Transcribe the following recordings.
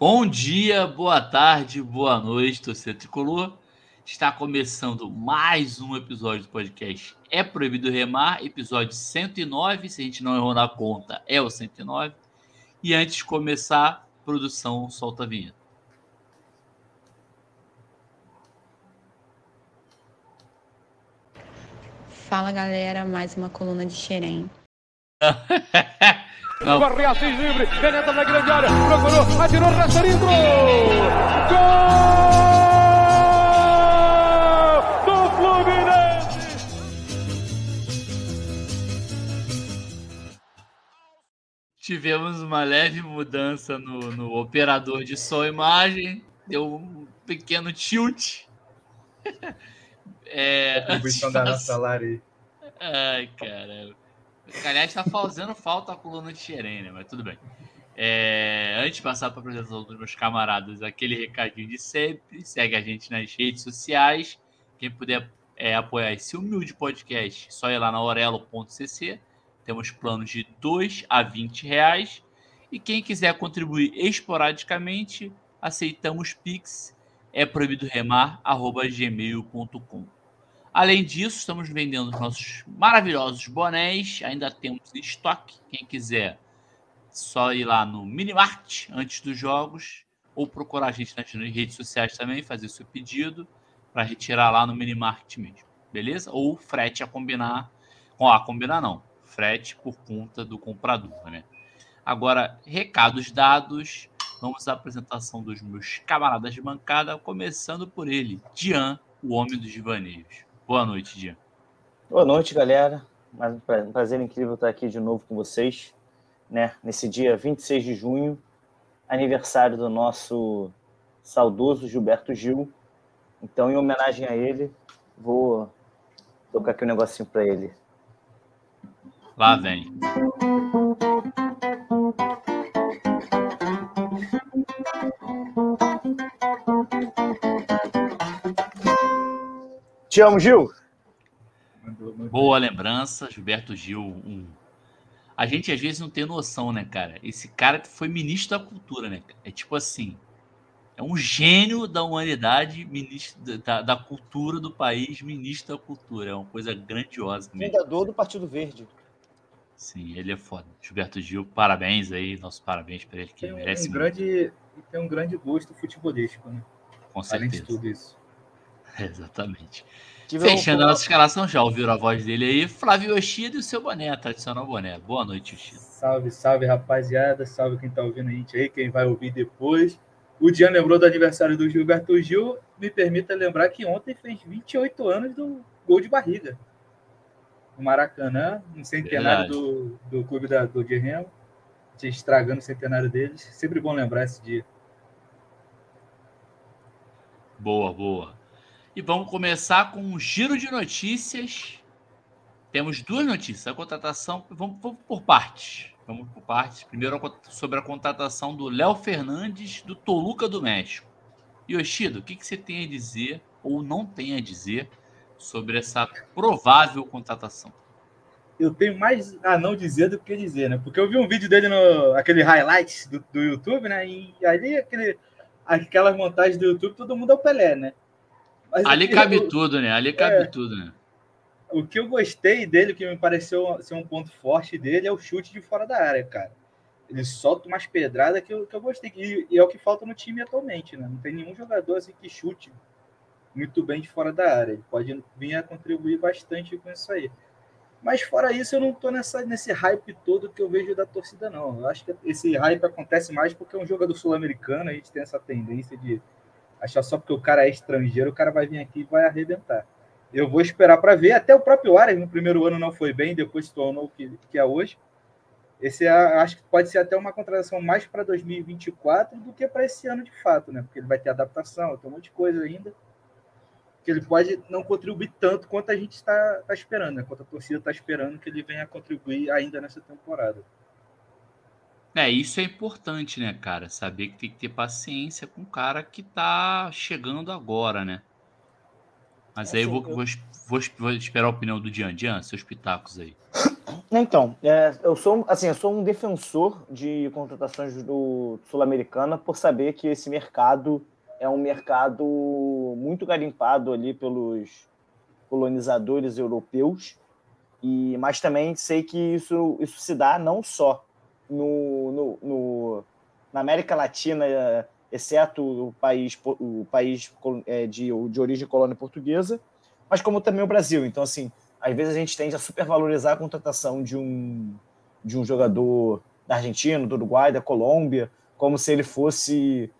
Bom dia, boa tarde, boa noite, torcedor tricolor. Está começando mais um episódio do podcast É Proibido Remar, episódio 109. Se a gente não errou na conta, é o 109. E antes de começar, produção, solta a vinheta. Fala galera, mais uma coluna de Xerém. Não. Corre Assis livre, penetra na grande área, procurou, atirou, Rasterinho, Gol! Do Fluminense! Tivemos uma leve mudança no, no operador de som e imagem, deu um pequeno tilt. É, Atribuição da nossa salário Ai, caramba. Aliás, tá fazendo falta a coluna de Xerém, né? Mas tudo bem. É, antes de passar para a apresentação dos meus camaradas, aquele recadinho de sempre. Segue a gente nas redes sociais. Quem puder é, apoiar esse humilde podcast, só ir lá na orelo.cc. Temos planos de 2 a 20 reais. E quem quiser contribuir esporadicamente, aceitamos Pix. É proibido remar, arroba gmail.com. Além disso, estamos vendendo os nossos maravilhosos bonés. Ainda temos em estoque. Quem quiser, só ir lá no Minimart antes dos jogos ou procurar a gente nas redes sociais também, fazer seu pedido para retirar lá no Minimart mesmo. Beleza? Ou frete a combinar. Com a combinar não. Frete por conta do comprador, né? Agora, recados dados. Vamos à apresentação dos meus camaradas de bancada, começando por ele, Dian, o homem dos divaneios. Boa noite, Dia. Boa noite, galera. Mais um prazer incrível estar aqui de novo com vocês, né? Nesse dia 26 de junho, aniversário do nosso saudoso Gilberto Gil. Então, em homenagem a ele, vou tocar aqui um negocinho para ele. Lá vem. Te amo, Gil. Boa lembrança, Gilberto Gil. Um... A gente às vezes não tem noção, né, cara? Esse cara foi ministro da cultura, né? É tipo assim, é um gênio da humanidade, ministro da, da cultura do país, ministro da cultura. É uma coisa grandiosa. Mesmo. Fundador do Partido Verde. Sim, ele é foda. Gilberto Gil, parabéns aí, nossos parabéns para ele que tem merece um grande tem um grande gosto futebolístico, né? Com certeza. Além de tudo isso. Exatamente. Tive Fechando a nossa escalação, já ouviram a voz dele aí, Flávio Yoshida e o seu boné, tradicional boné. Boa noite, Yoshida. Salve, salve, rapaziada. Salve quem tá ouvindo a gente aí, quem vai ouvir depois. O Dian lembrou do aniversário do Gilberto Gil. Me permita lembrar que ontem fez 28 anos do gol de barriga. No Maracanã, um centenário do, do clube da, do de Remo. Estragando o centenário deles. Sempre bom lembrar esse dia. Boa, boa. E vamos começar com um giro de notícias. Temos duas notícias. A contratação. Vamos, vamos por partes. Vamos por partes. Primeiro sobre a contratação do Léo Fernandes do Toluca do México. Yoshido, o que, que você tem a dizer ou não tem a dizer sobre essa provável contratação? Eu tenho mais a não dizer do que dizer, né? Porque eu vi um vídeo dele no aquele highlights do, do YouTube, né? E ali aquele, aquelas montagens do YouTube, todo mundo é o Pelé, né? Mas Ali cabe eu, tudo, né? Ali cabe é, tudo, né? O que eu gostei dele, que me pareceu ser um ponto forte dele, é o chute de fora da área, cara. Ele solta umas pedradas que eu, que eu gostei. E, e é o que falta no time atualmente, né? Não tem nenhum jogador assim que chute muito bem de fora da área. Ele pode vir a contribuir bastante com isso aí. Mas fora isso, eu não tô nessa, nesse hype todo que eu vejo da torcida, não. Eu acho que esse hype acontece mais porque é um jogador sul-americano, a gente tem essa tendência de achar só porque o cara é estrangeiro, o cara vai vir aqui e vai arrebentar. Eu vou esperar para ver. Até o próprio Arias no primeiro ano não foi bem, depois se tornou o que, que é hoje. Esse é, acho que pode ser até uma contratação mais para 2024 do que para esse ano de fato, né? Porque ele vai ter adaptação, tem um monte de coisa ainda que ele pode não contribuir tanto quanto a gente está tá esperando, né? Quanto a torcida está esperando que ele venha contribuir ainda nessa temporada. É, isso é importante, né, cara? Saber que tem que ter paciência com o cara que tá chegando agora, né? Mas é, aí eu vou, eu... Vou, vou, vou, esperar a opinião do Dian. Dian, seus pitacos aí. Então, é, eu sou assim, eu sou um defensor de contratações do Sul-Americana por saber que esse mercado é um mercado muito garimpado ali pelos colonizadores europeus e mas também sei que isso isso se dá não só no, no, no na América Latina, exceto o país o país é, de, de origem colônia portuguesa, mas como também o Brasil. Então assim às vezes a gente tende a supervalorizar a contratação de um, de um jogador da Argentina, do Uruguai, da Colômbia, como se ele fosse.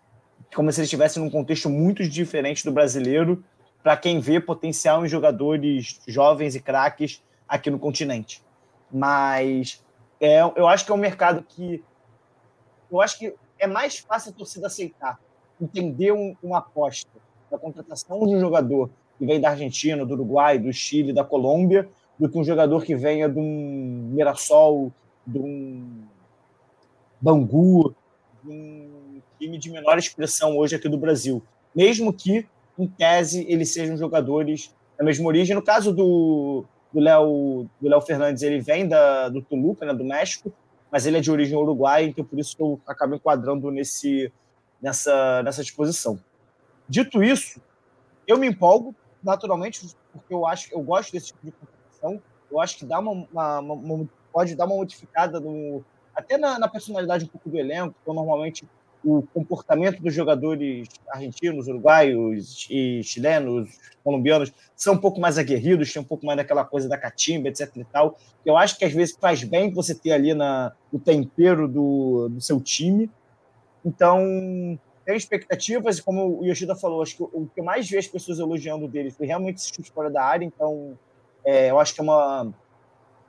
como se ele estivesse num contexto muito diferente do brasileiro, para quem vê potencial em jogadores jovens e craques aqui no continente. Mas é, eu acho que é um mercado que. Eu acho que é mais fácil a torcida aceitar, entender um, uma aposta da contratação de um jogador que vem da Argentina, do Uruguai, do Chile, da Colômbia, do que um jogador que venha de um Mirassol, de um Bangu, de um time de menor expressão hoje aqui do Brasil. Mesmo que, em tese, eles sejam jogadores da mesma origem. No caso do Léo do Léo Fernandes, ele vem da, do Toluca, né, do México, mas ele é de origem uruguaia, então por isso eu acabo enquadrando nesse, nessa, nessa disposição. Dito isso, eu me empolgo, naturalmente, porque eu acho eu gosto desse tipo de competição. Eu acho que dá uma, uma, uma pode dar uma modificada no, até na, na, personalidade um pouco do elenco. Então, normalmente, o comportamento dos jogadores argentinos, uruguaios e chilenos, colombianos, são um pouco mais aguerridos, tem um pouco mais daquela coisa da catimba, etc. e tal. Eu acho que às vezes faz bem você ter ali na, o tempero do, do seu time. Então, tenho expectativas, e como o Yoshida falou, acho que o que eu mais vi as pessoas elogiando dele foi realmente esse chute fora da área, então é, eu acho que é uma,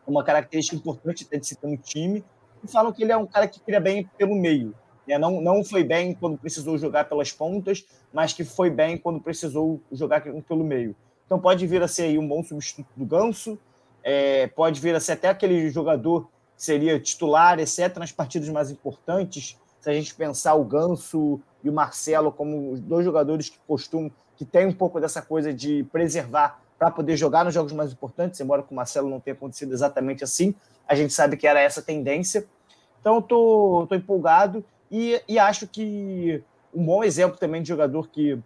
uma característica importante de se ter no time. E falam que ele é um cara que cria bem pelo meio. Né? Não, não foi bem quando precisou jogar pelas pontas, mas que foi bem quando precisou jogar pelo meio. Então pode vir a ser aí um bom substituto do Ganso, é, pode vir a ser até aquele jogador que seria titular, exceto nas partidas mais importantes, se a gente pensar o Ganso e o Marcelo como os dois jogadores que costumam, que tem um pouco dessa coisa de preservar para poder jogar nos jogos mais importantes, embora com o Marcelo não tenha acontecido exatamente assim, a gente sabe que era essa tendência. Então eu tô, tô empolgado e, e acho que um bom exemplo também de jogador que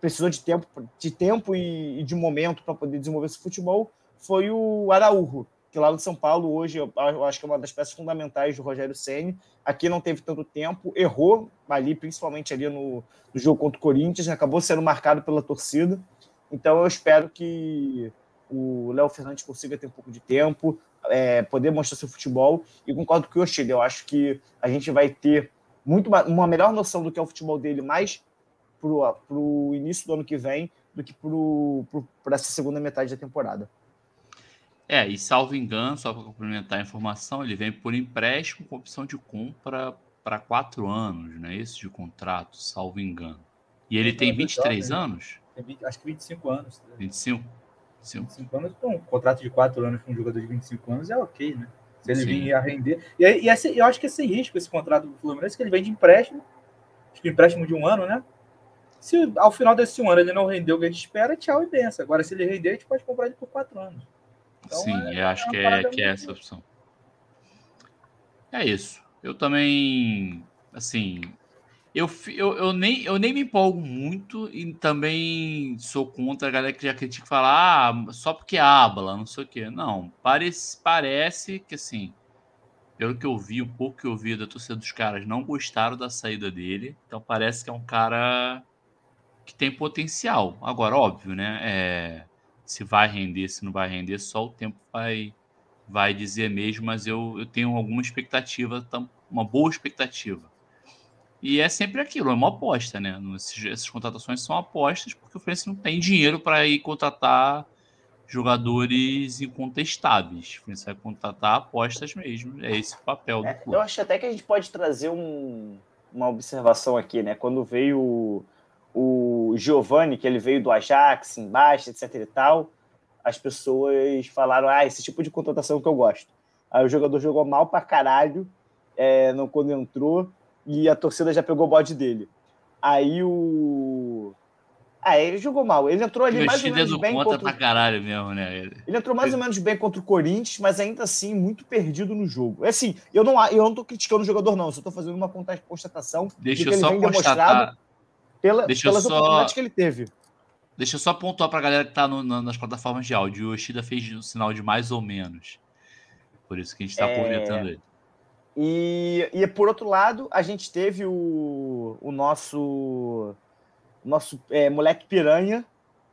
precisou de tempo, de tempo e, e de momento para poder desenvolver esse futebol foi o Araújo, que lá no São Paulo hoje eu, acho que é uma das peças fundamentais do Rogério Ceni. Aqui não teve tanto tempo, errou ali, principalmente ali no, no jogo contra o Corinthians, acabou sendo marcado pela torcida. Então eu espero que o Léo Fernandes consiga ter um pouco de tempo, é, poder mostrar seu futebol. E concordo com o Yoshida, eu acho que a gente vai ter muito uma melhor noção do que é o futebol dele mais para o início do ano que vem do que para essa segunda metade da temporada. É, e salvo engano, só para complementar a informação, ele vem por empréstimo com opção de compra para quatro anos, né? Esse de contrato, salvo engano. E ele tem 23 jovem, anos? Tem 20, acho que 25 anos. 25? 25, 25 anos, um contrato de quatro anos com um jogador de 25 anos é ok, né? Se ele vir a render. E, e esse, eu acho que é sem risco esse contrato do Fluminense, que ele vem de empréstimo, acho que empréstimo de um ano, né? Se ao final desse um ano ele não rendeu o que a gente espera, tchau e benção. Agora, se ele render, a gente pode comprar ele por quatro anos. Então, Sim, é, eu acho é que, é, que é essa a opção. É isso. Eu também, assim, eu, eu, eu, nem, eu nem me empolgo muito e também sou contra a galera que já critica falar ah, só porque habla, não sei o quê. Não, parece, parece que, assim, pelo que eu vi, um pouco que eu vi da torcida dos caras, não gostaram da saída dele. Então parece que é um cara que tem potencial. Agora, óbvio, né? É, se vai render, se não vai render, só o tempo vai, vai dizer mesmo, mas eu, eu tenho alguma expectativa, uma boa expectativa. E é sempre aquilo, é uma aposta, né? Esses, essas contratações são apostas, porque o Fluminense não tem dinheiro para ir contratar jogadores incontestáveis. O Fluminense vai contratar apostas mesmo. É esse o papel é, Eu acho até que a gente pode trazer um, uma observação aqui, né? Quando veio o Giovanni, que ele veio do Ajax, embaixo, etc e tal, as pessoas falaram, ah, esse tipo de contratação que eu gosto. Aí o jogador jogou mal pra caralho é, no, quando entrou e a torcida já pegou o bode dele. Aí o, Ah, ele jogou mal. Ele entrou ali mais ou é menos bem contra contra, pra caralho mesmo, né? Ele entrou mais ou menos bem contra o Corinthians, mas ainda assim muito perdido no jogo. É assim, eu não, eu não tô criticando o jogador, não. Eu só tô fazendo uma constatação Deixa de eu que ele só vem constatar. demonstrado pela, deixa pelas só- oportunidades que ele teve. Deixa eu só pontuar pra galera que tá no- na- nas plataformas de áudio. O Yoshida fez um sinal de mais ou menos. Por isso que a gente tá É. ele. E, e por outro lado, a gente teve o, o nosso, nosso é, moleque piranha,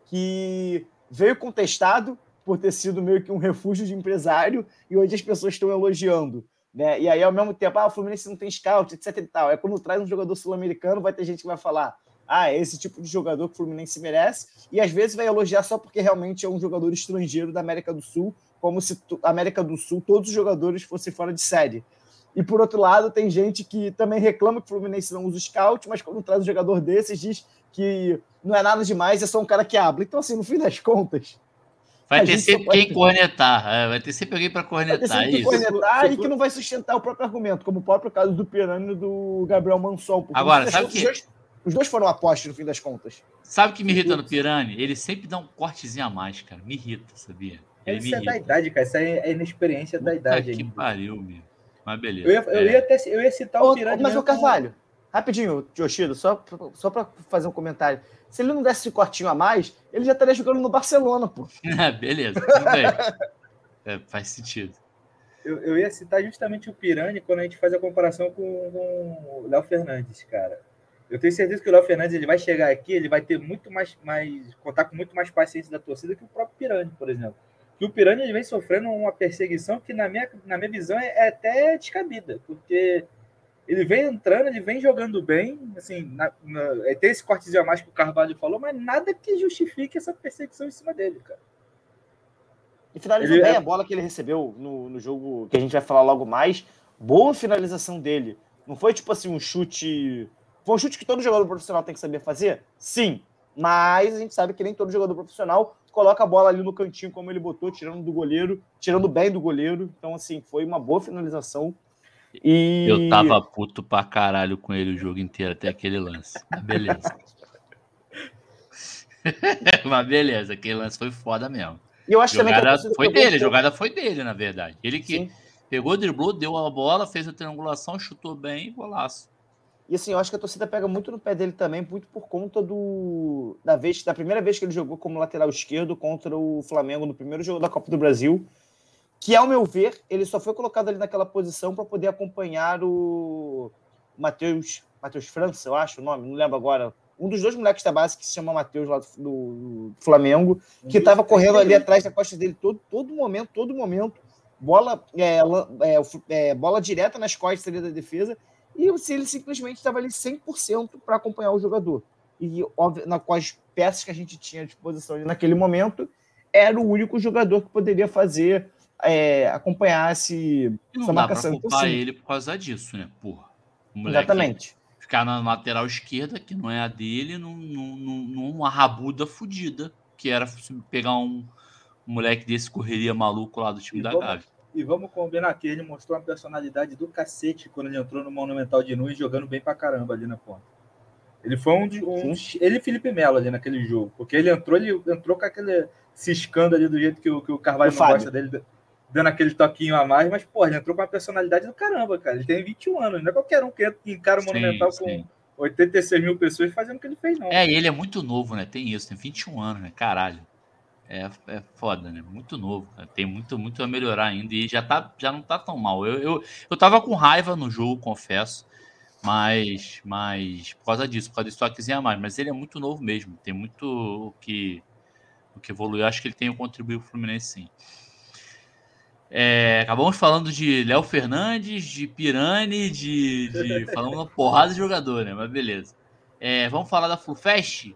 que veio contestado por ter sido meio que um refúgio de empresário, e hoje as pessoas estão elogiando. Né? E aí, ao mesmo tempo, ah, o Fluminense não tem scout, etc e tal. É quando traz um jogador sul-americano, vai ter gente que vai falar ah, é esse tipo de jogador que o Fluminense merece, e às vezes vai elogiar só porque realmente é um jogador estrangeiro da América do Sul, como se tu- América do Sul todos os jogadores fossem fora de série. E por outro lado, tem gente que também reclama que o Fluminense não usa scout, mas quando traz um jogador desses, diz que não é nada demais, é só um cara que habla. Então, assim, no fim das contas, Vai ter sempre pode- quem cornetar. é, vai ter sempre alguém pra vai ter cornetar. sempre É isso. cornetar e que não vai sustentar o próprio argumento, como o próprio caso do Pirani e do Gabriel Manson. Agora, sabe que- Os dois, os dois foram apostos, no fim das contas. Sabe o que me irrita no Pirani? Ele sempre dá um cortezinho a mais, cara. Me irrita, sabia? Ele me Isso é da irrita. idade, cara. Isso é inexperiência da Puta idade. que ainda. pariu, meu. Mas beleza. Eu ia, eu, É. ia até, eu ia citar o Pirani. mas o Carvalho, rapidinho, Yoshido, só, só para fazer um comentário. Se ele não desse esse cortinho a mais, ele já estaria jogando no Barcelona, pô. beleza, tudo bem. É, faz sentido. Eu, eu ia citar justamente o Pirani quando a gente faz a comparação com, com o Léo Fernandes, cara. Eu tenho certeza que o Léo Fernandes ele vai chegar aqui, ele vai ter muito mais, mais contar com muito mais paciência da torcida que o próprio Pirani, por exemplo. Que o Pirani ele vem sofrendo uma perseguição que na minha, na minha visão é, é até descabida, porque ele vem entrando, ele vem jogando bem, assim, na, na, é, tem esse cortezinho a mais que o Carvalho falou, mas nada que justifique essa perseguição em cima dele, cara. E finalizou Ele bem é- a bola que ele recebeu no, no jogo que a gente vai falar logo mais. Boa finalização dele. Não foi tipo assim um chute. Foi um chute que todo jogador profissional tem que saber fazer? Sim. Mas a gente sabe que nem todo jogador profissional coloca a bola ali no cantinho como ele botou, tirando do goleiro, tirando bem do goleiro. Então, assim, foi uma boa finalização. E Eu tava puto pra caralho com ele o jogo inteiro, até aquele lance. Mas beleza. Mas beleza, aquele lance foi foda mesmo. E eu acho também que Jogada foi dele, a jogada foi dele, na verdade. Ele que Sim. pegou, driblou, deu a bola, fez a triangulação, chutou bem, golaço. E assim, eu acho que a torcida pega muito no pé dele também, muito por conta do da vez, da primeira vez que ele jogou como lateral esquerdo contra o Flamengo no primeiro jogo da Copa do Brasil, que ao meu ver, ele só foi colocado ali naquela posição para poder acompanhar o Matheus, Matheus França, eu acho o nome, não lembro agora. Um dos dois moleques da base que se chama Matheus lá do, do Flamengo, que estava correndo ali atrás da costa dele todo, todo momento, todo momento. Bola, é, é, é, bola direta nas costas ali da defesa. E se ele simplesmente estava ali 100% para acompanhar o jogador. E óbvio, na, com as peças que a gente tinha à disposição ali naquele momento, era o único jogador que poderia fazer, é, acompanhar esse, E não essa dá pra marcação. Então, culpar sim, ele por causa disso, né? Porra. Exatamente. Ficar na lateral esquerda, que não é a dele, num- num- num- numa rabuda fodida, que era pegar um, um moleque desse correria maluco lá do time E da Gávea. E vamos combinar que ele mostrou uma personalidade do cacete quando ele entrou no Monumental de Nunes jogando bem pra caramba ali na ponta. Ele foi um de um, ele e Felipe Melo ali naquele jogo, porque ele entrou, ele entrou com aquele ciscando ali do jeito que o, que o Carvalho O não gosta dele, dando aquele toquinho a mais, mas pô, ele entrou com uma personalidade do caramba, cara. Ele tem 21 anos, não é qualquer um que encara o Monumental sim. com 86 mil pessoas fazendo o que ele fez, não. É, e ele é muito novo, né? Tem isso, tem 21 anos, né? Caralho. É, é foda, né? Muito novo, cara. Tem muito, muito a melhorar ainda. E já, tá, já não tá tão mal. Eu, eu, eu tava com raiva no jogo, confesso. Mas, mas por causa disso, por causa desse toquezinho a mais. Mas ele é muito novo mesmo. Tem muito o que, o que evoluir. Acho que ele tem que contribuir pro Fluminense, sim. É, acabamos falando de Léo Fernandes, de Pirani, de, de. Uma porrada de jogador, né? Mas beleza. É, vamos falar da FluFest?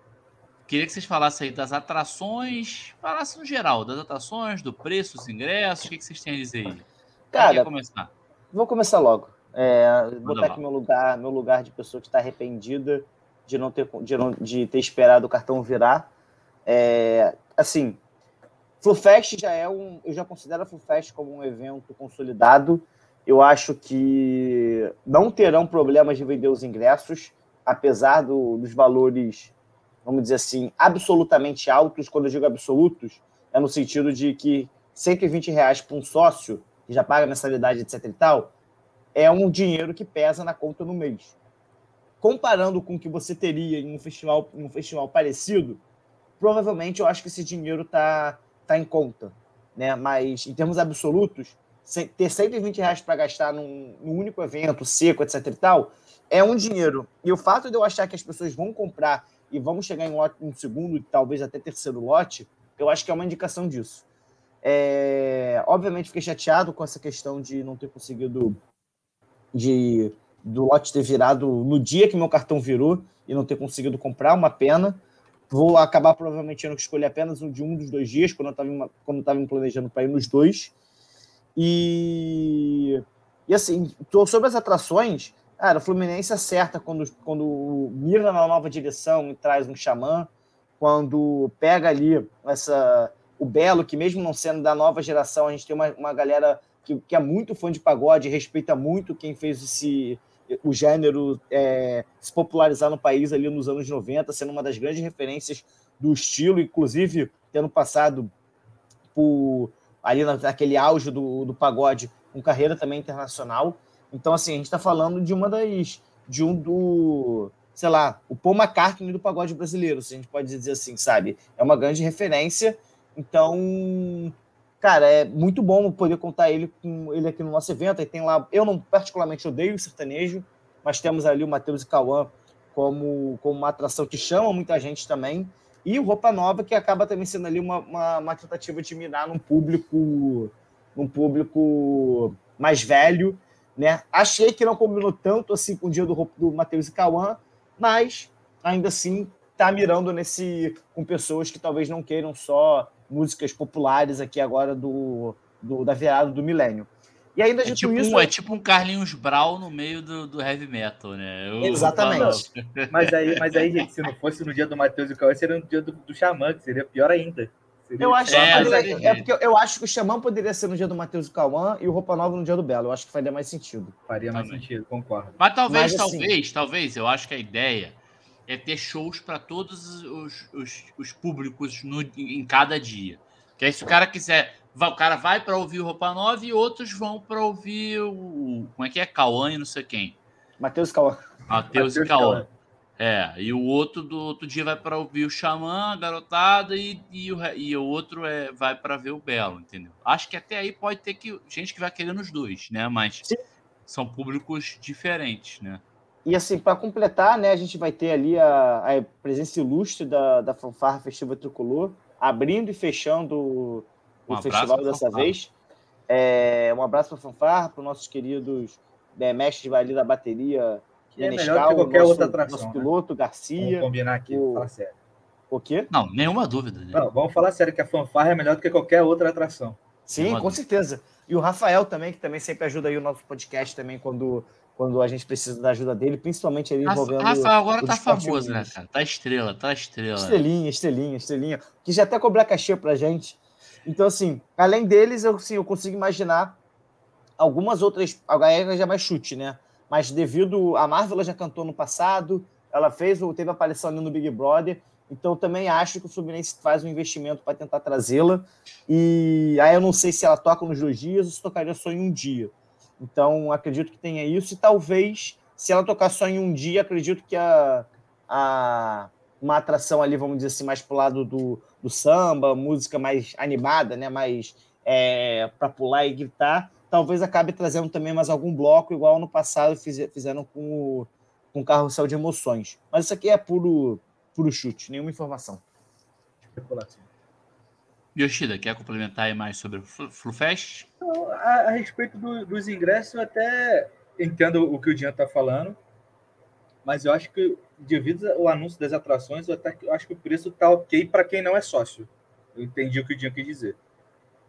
Queria que vocês falassem aí das atrações, falassem no geral, das atrações, do preço, dos ingressos, o que, que vocês têm a dizer aí? Cara, começar? Vou começar logo. É, Manda botar aqui meu lugar, meu lugar de pessoa que está arrependida de não ter, de, não, de ter esperado o cartão virar. É, assim, FluFest já é um. Eu já considero a FluFest como um evento consolidado. Eu acho que não terão problemas de vender os ingressos, apesar do- dos valores vamos dizer assim, absolutamente altos. Quando eu digo absolutos, é no sentido de que 120 reais para um sócio, que já paga mensalidade, etc e tal, é um dinheiro que pesa na conta no mês. Comparando com o que você teria em um festival, em um festival parecido, provavelmente eu acho que esse dinheiro está tá em conta. Né? Mas em termos absolutos, ter 120 reais para gastar num, num, único evento, seco, etc e tal, é um dinheiro. E o fato de eu achar que as pessoas vão comprar e vamos chegar em lote, um segundo talvez até terceiro lote, eu acho que é uma indicação disso. É, obviamente fiquei chateado com essa questão de não ter conseguido de do lote ter virado no dia que meu cartão virou e não ter conseguido comprar, uma pena. Vou acabar provavelmente tendo que escolher apenas um de um dos dois dias, quando eu estava quando eu me planejando para ir nos dois. E, e assim, sobre as atrações, cara, o Fluminense acerta quando, quando mira na nova direção e traz um xamã, quando pega ali essa o Belo, que mesmo não sendo da nova geração, a gente tem uma, uma galera que, que é muito fã de pagode, respeita muito quem fez esse o gênero é, se popularizar no país ali nos anos 90, sendo uma das grandes referências do estilo, inclusive tendo passado por ali naquele auge do, do pagode, com carreira também internacional. Então, assim, a gente está falando de uma das. de um do. sei lá, o Paul McCartney do pagode brasileiro, se a gente pode dizer assim, sabe? É uma grande referência. Então, cara, é muito bom poder contar ele com ele aqui no nosso evento. Aí tem lá, eu não particularmente odeio o sertanejo, mas temos ali o Matheus e Cauã como, como uma atração que chama muita gente também. E o Roupa Nova, que acaba também sendo ali uma, uma, uma tentativa de mirar num público, num público mais velho, né? Achei que não combinou tanto assim com o dia do, do Matheus e Cauã, mas ainda assim tá mirando nesse com pessoas que talvez não queiram só músicas populares aqui agora do, do da virada do milênio. E ainda é tipo, isso, um, é tipo um Carlinhos Brau no meio do, do heavy metal, né? Eu Exatamente. Mas aí, mas aí, gente, se não fosse no dia do Matheus e o Cauê, seria no dia do, do Xamã, que seria pior ainda. Eu acho, é, é, é, porque eu acho que o Xamã poderia ser no dia do Matheus e Cauã e o Roupa Nova no dia do Belo. Eu acho que faria mais sentido. Faria mais Também. sentido, concordo. Mas talvez, mas, assim, talvez, talvez, eu acho que a ideia é ter shows para todos os, os, os públicos no, em cada dia. Que aí, se o cara quiser o cara vai para ouvir o Roupa Nova e outros vão para ouvir o. Como é que é? Cauã e não sei quem. Matheus Cauã. Matheus e Cauã. É, e o outro do outro dia vai para ouvir o Xamã, a garotada, e, e, o, e o outro é, vai para ver o Belo, entendeu? Acho que até aí pode ter que, gente que vai querer nos dois, né? Mas Sim. são públicos diferentes, né? E assim, para completar, né, a gente vai ter ali a, a presença ilustre da, da Fanfarra Festiva Tricolor, abrindo e fechando um o festival dessa vez. É, um abraço para a Fanfarra, para os nossos queridos né, mestres ali da bateria, que é melhor que qualquer nosso, outra atração. Nosso né? piloto, Garcia. Vamos combinar aqui, o... falar sério. O quê? Não, nenhuma dúvida. Né? Não, vamos falar sério que a fanfarra é melhor do que qualquer outra atração. Sim, com dúvida. certeza. E o Rafael também, que também sempre ajuda aí o nosso podcast também quando, quando a gente precisa da ajuda dele, principalmente ele envolvendo. Rafael agora tá famoso, né, cara? Tá estrela, tá estrela. Estrelinha, estrelinha, estrelinha. Que já até cobrar cachê pra gente. Então, assim, além deles, eu, assim, eu consigo imaginar algumas outras. A galera já é mais chute, né? Mas devido. A Marvel já cantou no passado, ela fez, teve aparição ali no Big Brother. Então, também acho que o Fluminense faz um investimento para tentar trazê-la. E aí eu não sei se ela toca nos dois dias ou se tocaria só em um dia. Então, acredito que tenha isso. E talvez, se ela tocar só em um dia, acredito que a, a, uma atração ali, vamos dizer assim, mais pro lado do, do samba, música mais animada, né? Mais é, para pular e gritar, talvez acabe trazendo também mais algum bloco, igual no passado fiz, fizeram com o, com o Carrossel de Emoções. Mas isso aqui é puro, puro chute, nenhuma informação. Yoshida, quer complementar aí mais sobre o FluFest? A, a respeito do, dos ingressos, eu até entendo o que o Dian está falando, mas eu acho que devido ao anúncio das atrações, eu, até, eu acho que o preço está ok para quem não é sócio. Eu entendi o que o Dinho quis dizer.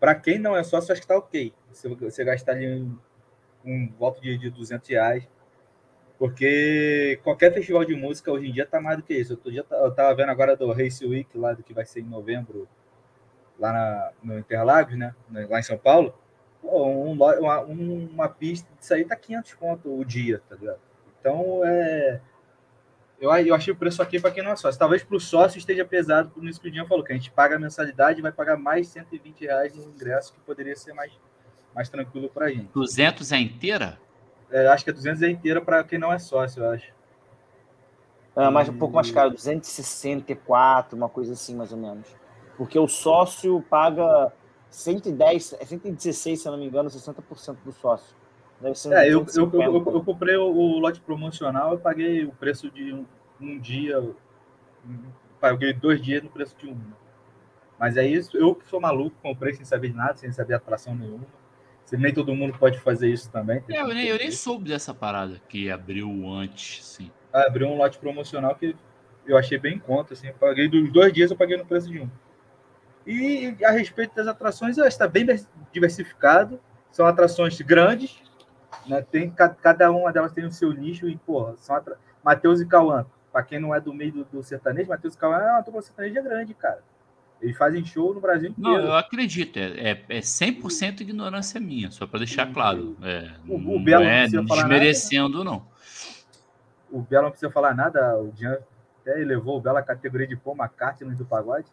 Para quem não é sócio, acho que está ok. Você, você gastar ali um, um voto de, de 200 reais. Porque qualquer festival de música hoje em dia está mais do que isso. Outro dia eu estava vendo agora do Race Week, lá do que vai ser em novembro, lá na, no Interlagos, né? Lá em São Paulo. um, uma, uma pista disso aí tá 500 conto o dia, tá ligado? Então, é Eu, eu achei o preço aqui para quem não é sócio. Talvez para o sócio esteja pesado, por isso que o Dinho falou, que a gente paga a mensalidade e vai pagar mais 120 reais no ingresso, que poderia ser mais, mais tranquilo para a gente. 200 é inteira? É, acho que é 200 é inteira para quem não é sócio, eu acho. É, mas um pouco mais caro, 264, uma coisa assim, mais ou menos. Porque o sócio paga 110, 116, se eu não me engano, 60% do sócio. Deve ser é, eu, eu, eu, eu, comprei o, o, lote promocional, eu paguei o preço de um, dia, paguei dois dias no preço de um. Mas é isso, eu que sou maluco, comprei sem saber nada, sem saber atração nenhuma. Nem todo mundo pode fazer isso também. É, eu, nem, eu nem soube dessa parada que abriu antes, sim. Ah, abriu um lote promocional que eu achei bem em conta, assim. paguei dos dois dias, eu paguei no preço de um. E a respeito das atrações, está bem diversificado. São atrações grandes, né? Tem, cada uma delas tem o seu nicho e, porra, são atra... Matheus e Cauã. Para quem não é do meio do, do sertanejo, Matheus Cauã é uma dupla sertaneja grande, cara. Eles fazem show no Brasil inteiro. Não, eu acredito. É, é, é 100% ignorância minha, só para deixar claro. É, o, o Belo não é não desmerecendo, nada, não. O Belo não precisa falar nada. O Jean até elevou o Belo à categoria de Paul McCartney do pagode.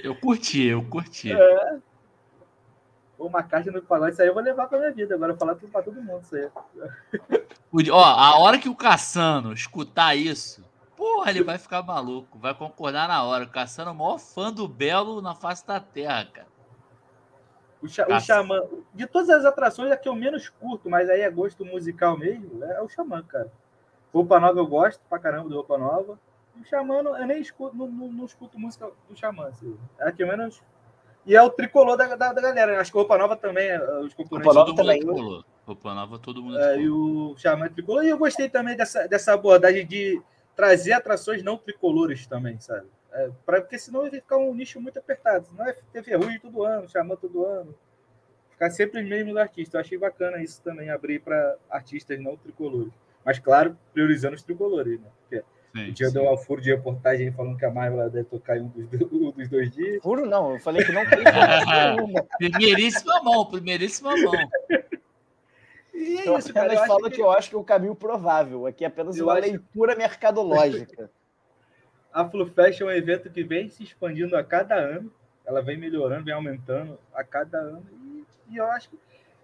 Eu curti, eu curti. É. Uma caixa no pagode, isso aí eu vou levar pra minha vida. Agora eu falar tudo pra todo mundo isso aí. Ó, a hora que o Cassano escutar isso, porra, ele vai ficar maluco, vai concordar na hora. O Cassano é o maior fã do Belo na face da terra, cara. O, o Xamã, de todas as atrações, a que eu menos curto, mas aí é gosto musical mesmo, é o Xamã, cara. Roupa Nova eu gosto pra caramba do Roupa Nova. O Xamã, eu nem escuto, não, não, não escuto música do Xamã. Assim. É a que menos. E é o tricolor da, da, da galera. Acho que Roupa Nova também, é, os componentes. Roupa Nova também. Tricolor. Roupa Nova, todo mundo é, E o Xamã é tricolor. E eu gostei também dessa, dessa abordagem de trazer atrações não tricolores também, sabe? É, pra, porque senão vai ficar um nicho muito apertado. Não é ter ferrugem todo ano, Xamã todo ano. Ficar sempre os mesmos artistas. Eu achei bacana isso também, abrir para artistas não tricolores. Mas, claro, priorizando os tricolores, né? Porque Sim, o dia deu um furo de reportagem falando que a Marvel deve tocar em um dos, um dos dois dias. Furo não, eu falei que não tem Primeiríssima mão, primeiríssima mão. E é eu isso, cara, falo que... que... eu acho que é o caminho provável. Aqui é apenas eu uma acho... leitura mercadológica. A FluFest é um evento que vem se expandindo a cada ano. Ela vem melhorando, vem aumentando a cada ano. E, e eu acho que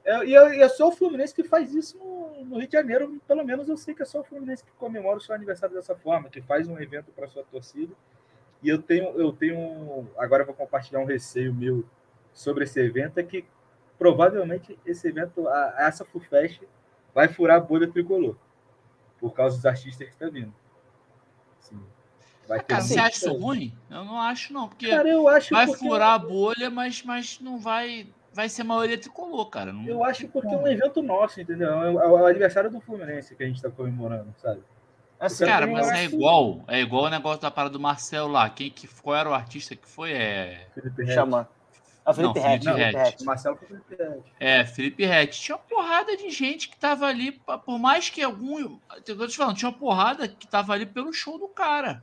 é, e é, só o Fluminense que faz isso no, no, Rio de Janeiro. Pelo menos eu sei que é só o Fluminense que comemora o seu aniversário dessa forma, que faz um evento para sua torcida. E eu tenho, eu tenho. Agora eu vou compartilhar um receio meu sobre esse evento: é que provavelmente esse evento, a, essa FUFEST, vai furar a bolha tricolor, por causa dos artistas que estão vindo. Sim. Vai ter cara, você acha isso ruim? Eu não acho, não. Porque cara, eu acho vai furar a bolha, mas, mas não vai vai ser a maioria tricolor, cara. Não... Eu acho porque é um evento nosso, entendeu? É o, é o aniversário do Fluminense que a gente tá comemorando, sabe? Assim, cara, mas é igual, é igual o negócio da parada do Marcel lá. Quem que qual era o artista que foi? É Felipe Chama. Ah, Felipe não, Felipe Rett. Marcel foi Felipe Rett. É, Felipe Rett. Tinha uma porrada de gente que tava ali, por mais que algum. Eu tô te falando, tinha uma porrada que tava ali pelo show do cara.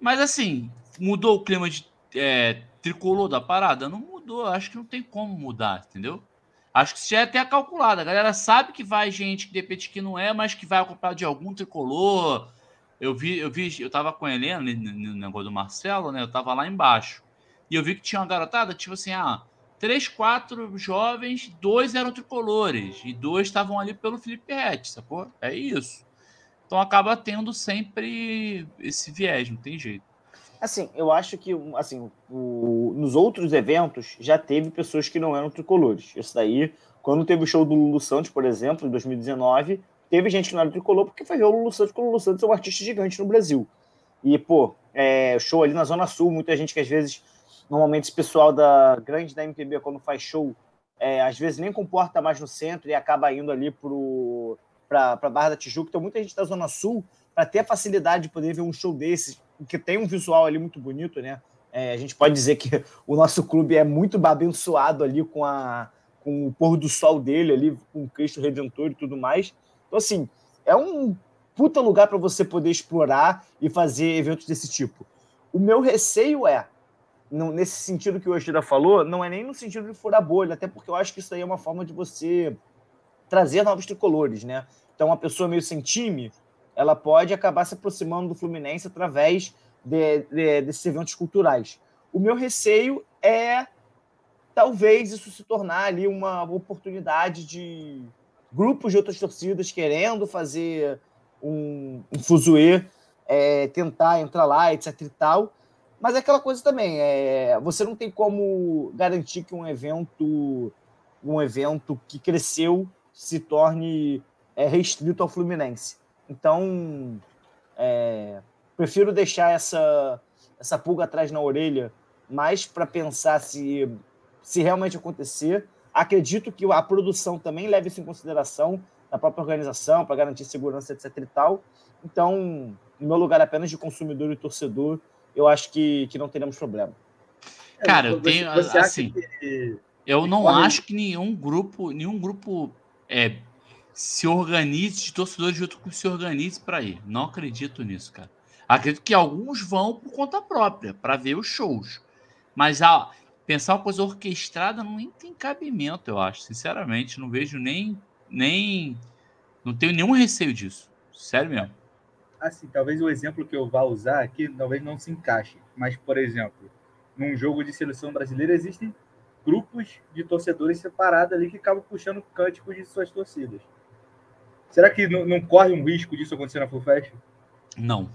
Mas assim, mudou o clima de é, tricolor da parada? Não mudou. Acho que não tem como mudar, entendeu? Acho que isso já é até calculado. A galera sabe que vai gente que de repente que não é, mas que vai acompanhar de algum tricolor. Eu vi, eu vi, eu tava com a Helena no negócio do Marcelo, né? Eu tava lá embaixo. E eu vi que tinha uma garotada, tipo assim, ah, três, quatro jovens, dois eram tricolores e dois estavam ali pelo Felipe Rett, sacou? É isso. Então acaba tendo sempre esse viés, não tem jeito. Assim, eu acho que assim, o, nos outros eventos já teve pessoas que não eram tricolores. Isso daí, quando teve o show do Lulu Santos, por exemplo, em 2019, teve gente que não era tricolor porque foi ver o Lulu Santos, porque o Lulu Santos é um artista gigante no Brasil. E, pô, é, show ali na Zona Sul, muita gente que às vezes, normalmente esse pessoal da grande da MPB, quando faz show, é, às vezes nem comporta mais no centro e acaba indo ali para a Barra da Tijuca. Então, muita gente da Zona Sul, para ter a facilidade de poder ver um show desses, que tem um visual ali muito bonito, né? É, a gente pode dizer que o nosso clube é muito abençoado ali com, a, com o pôr do sol dele ali, com Cristo Redentor e tudo mais. Então, assim, é um puta lugar para você poder explorar e fazer eventos desse tipo. O meu receio é, nesse sentido que o Oshida falou, não é nem no sentido de furar bolha, até porque eu acho que isso aí é uma forma de você trazer novos tricolores, né? Então, uma pessoa meio sem time, ela pode acabar se aproximando do Fluminense através de, de, desses eventos culturais. O meu receio é talvez isso se tornar ali uma oportunidade de grupos de outras torcidas querendo fazer um, um fuzuê, é, tentar entrar lá, etc e tal. Mas é aquela coisa também, é, você não tem como garantir que um evento, um evento que cresceu se torne é, restrito ao Fluminense. Então, é, prefiro deixar essa, essa pulga atrás na orelha mais para pensar se, se realmente acontecer. Acredito que a produção também leve isso em consideração na própria organização, para garantir segurança, etc. e tal. Então, no meu lugar apenas de consumidor e torcedor, eu acho que, que não teremos problema. Cara, eu tenho assim. Que... Eu não acho que nenhum grupo, nenhum grupo é, se organize, de torcedores de outro clube se organize para ir. Não acredito nisso, cara. Acredito que alguns vão por conta própria, para ver os shows. Mas ah, pensar uma coisa orquestrada não tem cabimento, eu acho. Sinceramente, não vejo nem. nem não tenho nenhum receio disso. Sério mesmo. Assim, talvez o exemplo que eu vá usar aqui talvez não se encaixe. Mas, por exemplo, num jogo de seleção brasileira existem grupos de torcedores separados ali que acabam puxando cânticos de suas torcidas. Será que não, não corre um risco disso acontecer na Full Fest? Não.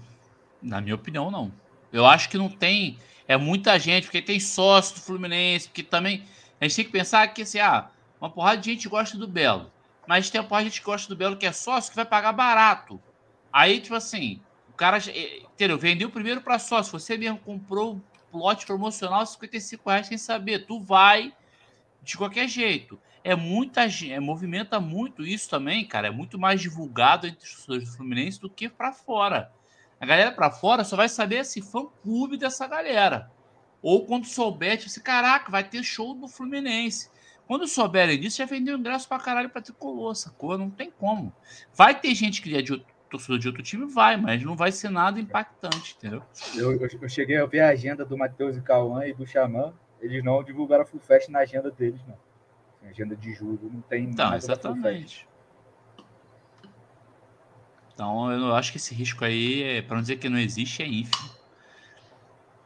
Na minha opinião, não. Eu acho que não tem. É muita gente, porque tem sócio do Fluminense, porque também. A gente tem que pensar que assim, ah, uma porrada de gente gosta do Belo. Mas tem uma porrada de gente que gosta do Belo que é sócio que vai pagar barato. Aí, tipo assim, o cara. Eh, entendeu? Vendeu primeiro para sócio. Você mesmo comprou um lote promocional 55 reais sem saber. Tu vai de qualquer jeito é muita é, movimenta muito isso também, cara. É muito mais divulgado entre os torcedores do Fluminense do que para fora. A galera para fora só vai saber se fã clube dessa galera. Ou quando souber, tipo assim, caraca, vai ter show do Fluminense. Quando souberem disso, já vendeu ingresso pra caralho pra tricolor, sacou? Não tem como. Vai ter gente que é de outro, torcedor de outro time? Vai, mas não vai ser nada impactante, entendeu? Eu, eu, eu cheguei a ver a agenda do Matheus e Cauã e do Xamã. Eles não divulgaram a Full Fest na agenda deles, não agenda de julho não tem então, exatamente. Então, eu acho que esse risco aí, é, para não dizer que não existe, é ínfimo.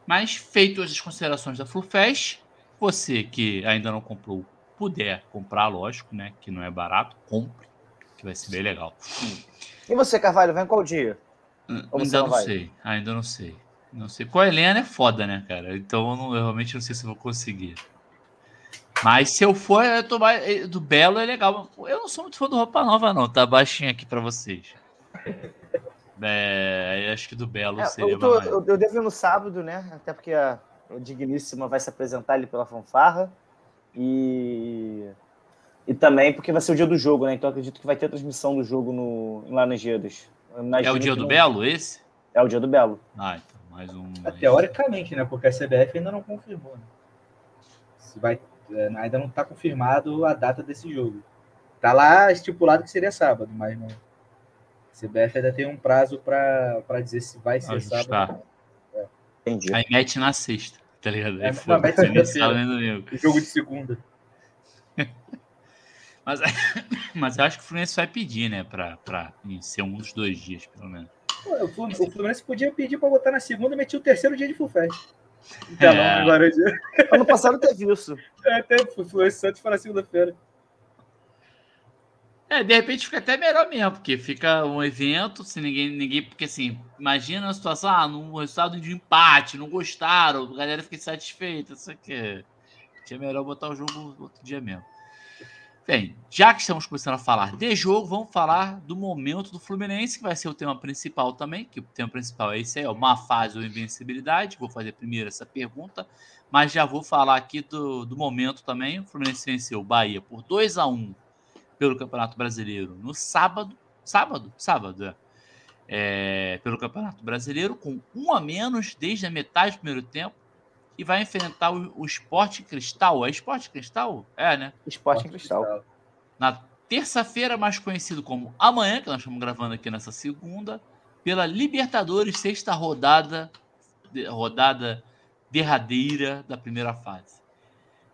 Mas, feito as considerações da FluFest, você que ainda não comprou, puder comprar, lógico, né? Que não é barato, compre, que vai ser bem legal. E você, Carvalho, vem qual dia? Hum, ainda não, não sei, ainda não sei. Não sei. Com a Helena é foda, né, cara? Então eu, não, eu realmente não sei se vou conseguir. Mas se eu for, eu tô mais, eh, do Belo é legal. Eu não sou muito fã do Roupa Nova, não. Tá baixinho aqui para vocês. É, acho que do Belo é, seria eu, tô, eu, eu, devo ir no sábado, né? Até porque a, Digníssima vai se apresentar ali pela fanfarra. E, e também porque vai ser o dia do jogo, né? Então acredito que vai ter transmissão do jogo no, em Laranjeiras. É o dia do não... Belo, esse? É o dia do Belo. Ah, então, mais um. É, teoricamente, né? Porque a CBF ainda não confirmou. Né? Se vai ainda não está confirmado a data desse jogo. Está lá estipulado que seria sábado, mas não. A CBF ainda tem um prazo para dizer se vai ser Ajustar. sábado. É. Entendi. Aí mete na sexta, tá ligado? É, foi, mete na Jogo de segunda. mas, mas eu acho que o Fluminense vai pedir, né? Para ser um dos dois dias, pelo menos. o Fluminense podia pedir para botar na segunda e meter o terceiro dia de Full Fest. Então, é. agora... Ano passado teve isso. É, teve. Foi Santos para segunda-feira. É, de repente fica até melhor mesmo, porque fica um evento, se ninguém, ninguém, porque assim, imagina a situação, ah, num resultado de empate, não gostaram, a galera fica insatisfeita, isso aqui. É melhor botar o jogo outro dia mesmo. Bem, já que estamos começando a falar de jogo, vamos falar do momento do Fluminense, que vai ser o tema principal também, que o tema principal é esse aí, uma fase ou invencibilidade. Vou fazer primeiro essa pergunta, mas já vou falar aqui do, do momento também. O Fluminense venceu o Bahia por 2 a 1 pelo Campeonato Brasileiro no sábado. Sábado? Sábado, é. é pelo Campeonato Brasileiro, com um a menos desde a metade do primeiro tempo e vai enfrentar o, o Esporte Cristal. É Esporte Cristal? É, né? Esporte Cristal. Na terça-feira, mais conhecido como amanhã, que nós estamos gravando aqui nessa segunda, pela Libertadores, sexta rodada, rodada derradeira da primeira fase.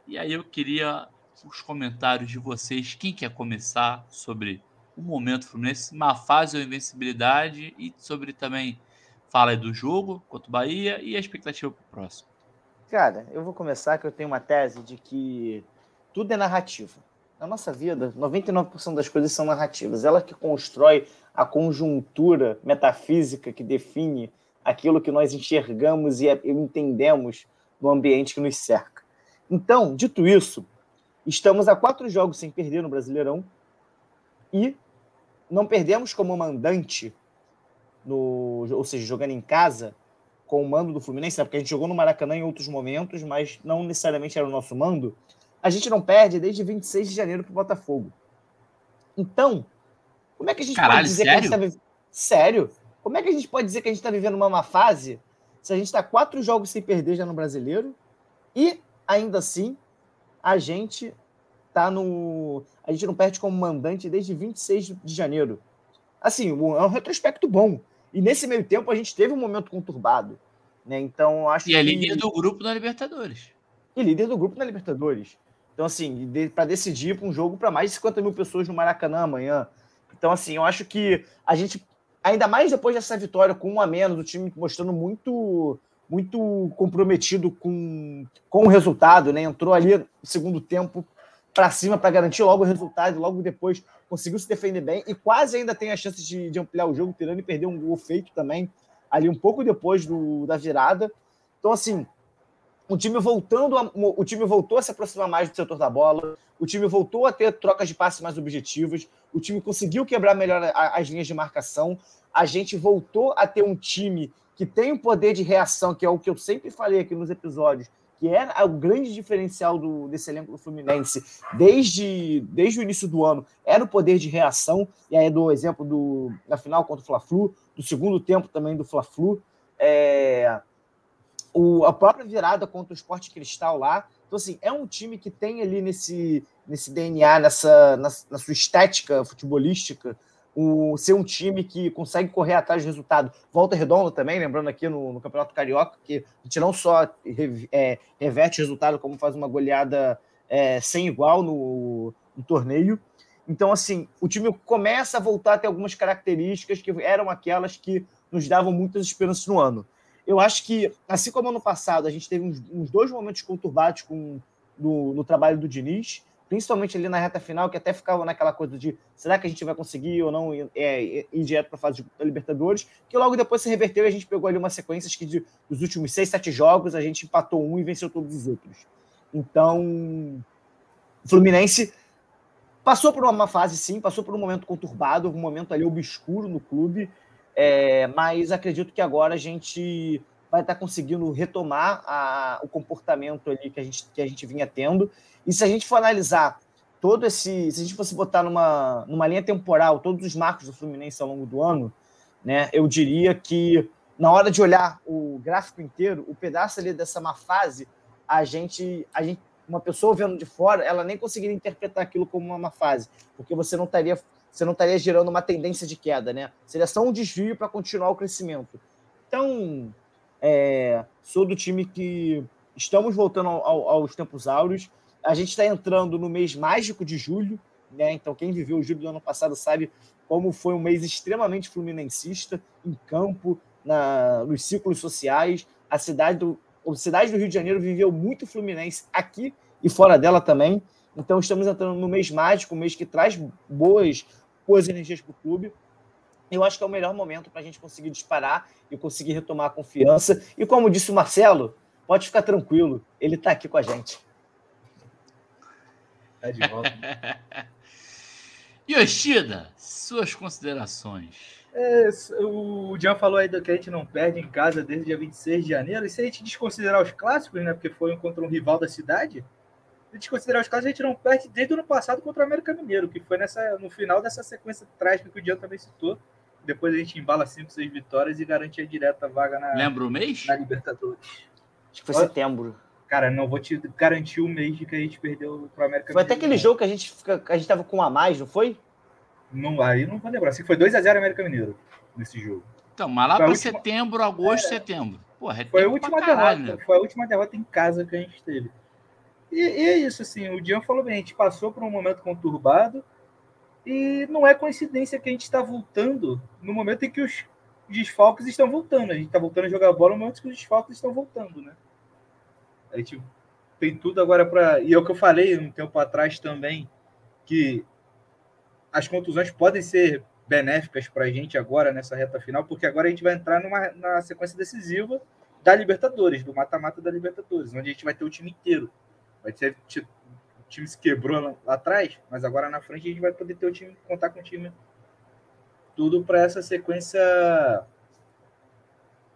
E aí eu queria os comentários de vocês. Quem quer começar sobre o momento Fluminense, uma fase ou invencibilidade e sobre também fala aí do jogo contra o Bahia e a expectativa para o próximo. Cara, eu vou começar que eu tenho uma tese de que tudo é narrativa. Na nossa vida, 99% das coisas são narrativas. Ela que constrói a conjuntura metafísica que define aquilo que nós enxergamos e entendemos no ambiente que nos cerca. Então, dito isso, estamos a quatro jogos sem perder no Brasileirão e não perdemos como mandante, no, ou seja, jogando em casa, com o mando do Fluminense, né? porque a gente jogou no Maracanã em outros momentos, mas não necessariamente era o nosso mando. A gente não perde desde 26 de janeiro para o Botafogo. Então, como é que a gente Caralho, pode dizer sério? que a gente está Sério? Como é que a gente pode dizer que a gente está vivendo uma má fase se a gente está quatro jogos sem perder já no brasileiro e ainda assim a gente tá no. A gente não perde como mandante desde 26 de janeiro. Assim, é um retrospecto bom. E nesse meio tempo a gente teve um momento conturbado. Né? Então, acho E é que... líder do grupo da Libertadores. E líder do grupo na Libertadores. Então, assim, de, para decidir para um jogo para mais de 50 mil pessoas no Maracanã amanhã. Então, assim, eu acho que a gente, ainda mais depois dessa vitória com um a menos, o time mostrando muito muito comprometido com, com o resultado, né? Entrou ali no segundo tempo para cima para garantir logo o resultado, logo depois conseguiu se defender bem e quase ainda tem a chance de, de ampliar o jogo, tirando e perder um gol feito também ali um pouco depois do, da virada. Então, assim, o time voltando, a, o time voltou a se aproximar mais do setor da bola, o time voltou a ter trocas de passes mais objetivas, o time conseguiu quebrar melhor a, as linhas de marcação, a gente voltou a ter um time que tem o poder de reação, que é o que eu sempre falei aqui nos episódios, que é o grande diferencial do, desse elenco do Fluminense desde, desde o início do ano, era o poder de reação, e aí do exemplo do, da final contra o Fla-Flu, do segundo tempo também do Fla-Flu, é, o, a própria virada contra o Esporte Cristal lá. Então, assim, é um time que tem ali nesse, nesse DNA, nessa, na, na sua estética futebolística, o, ser um time que consegue correr atrás do resultado. Volta Redonda também, lembrando aqui no, no Campeonato Carioca, que a gente não só re, é, reverte resultado, como faz uma goleada é, sem igual no, no torneio. Então, assim, o time começa a voltar a ter algumas características que eram aquelas que nos davam muitas esperanças no ano. Eu acho que, assim como ano passado, a gente teve uns, uns dois momentos conturbados com, no, no, trabalho do Diniz, principalmente ali na reta final, que até ficava naquela coisa de será que a gente vai conseguir ou não é, ir direto para a fase da Libertadores, que logo depois se reverteu e a gente pegou ali uma sequência que de, dos últimos seis, sete jogos a gente empatou um e venceu todos os outros. Então, o Fluminense passou por uma fase, sim, passou por um momento conturbado, um momento ali obscuro no clube, é, mas acredito que agora a gente vai estar conseguindo retomar a, o comportamento ali que a, gente, que a gente vinha tendo. E se a gente for analisar todo esse. Se a gente fosse botar numa, numa linha temporal todos os marcos do Fluminense ao longo do ano, né, eu diria que na hora de olhar o gráfico inteiro, o pedaço ali dessa má fase, a gente, a gente, uma pessoa vendo de fora, ela nem conseguiria interpretar aquilo como uma má fase, porque você não estaria você não estaria gerando uma tendência de queda, né? Seria só um desvio para continuar o crescimento. Então, é, sou do time que estamos voltando ao, ao, aos tempos áureos. A gente está entrando no mês mágico de julho, né? Então, quem viveu o julho do ano passado sabe como foi um mês extremamente fluminencista em campo, na, nos ciclos sociais. A cidade, do, a cidade do Rio de Janeiro viveu muito fluminense aqui e fora dela também. Então, estamos entrando no mês mágico, um mês que traz boas, boas energias para o clube. Eu acho que é o melhor momento para a gente conseguir disparar e conseguir retomar a confiança. E como disse o Marcelo, pode ficar tranquilo, ele está aqui com a gente. Tá de volta. Yoshida, suas considerações. É, o Jean falou aí que a gente não perde em casa desde o dia 26 de janeiro. E se a gente desconsiderar os clássicos, né? Porque foi contra um rival da cidade, se a gente considerar os clássicos, a gente não perde desde o ano passado contra o América Mineiro, que foi nessa, no final dessa sequência trágica que o Jean também citou. Depois a gente embala 5, 6 vitórias e garante a direta vaga na, Lembra o mês? na Libertadores. Acho que foi setembro. Cara, não vou te garantir o mês de que a gente perdeu pro América Foi até aquele jogo que a gente, fica, a gente tava com um a mais, não foi? Não, aí não vou lembrar. Assim, foi 2x0 América Mineiro nesse jogo. Então, mas lá para última- setembro, agosto, setembro. Porra, é Foi a última caralho, derrota. né? Foi a última derrota em casa que a gente teve. E, e é isso, assim, o Dian falou bem, a gente passou por um momento conturbado, E não é coincidência que a gente está voltando no momento em que os desfalques estão voltando. A gente está voltando a jogar bola no momento que os desfalques estão voltando, né? A gente tem tudo agora para. E é o que eu falei um tempo atrás também, que as contusões podem ser benéficas para a gente agora nessa reta final, porque agora a gente vai entrar numa, na sequência decisiva da Libertadores, do mata-mata da Libertadores, onde a gente vai ter o time inteiro. Vai ter time se quebrou lá, lá atrás, mas agora na frente a gente vai poder ter o time, contar com o time tudo para essa sequência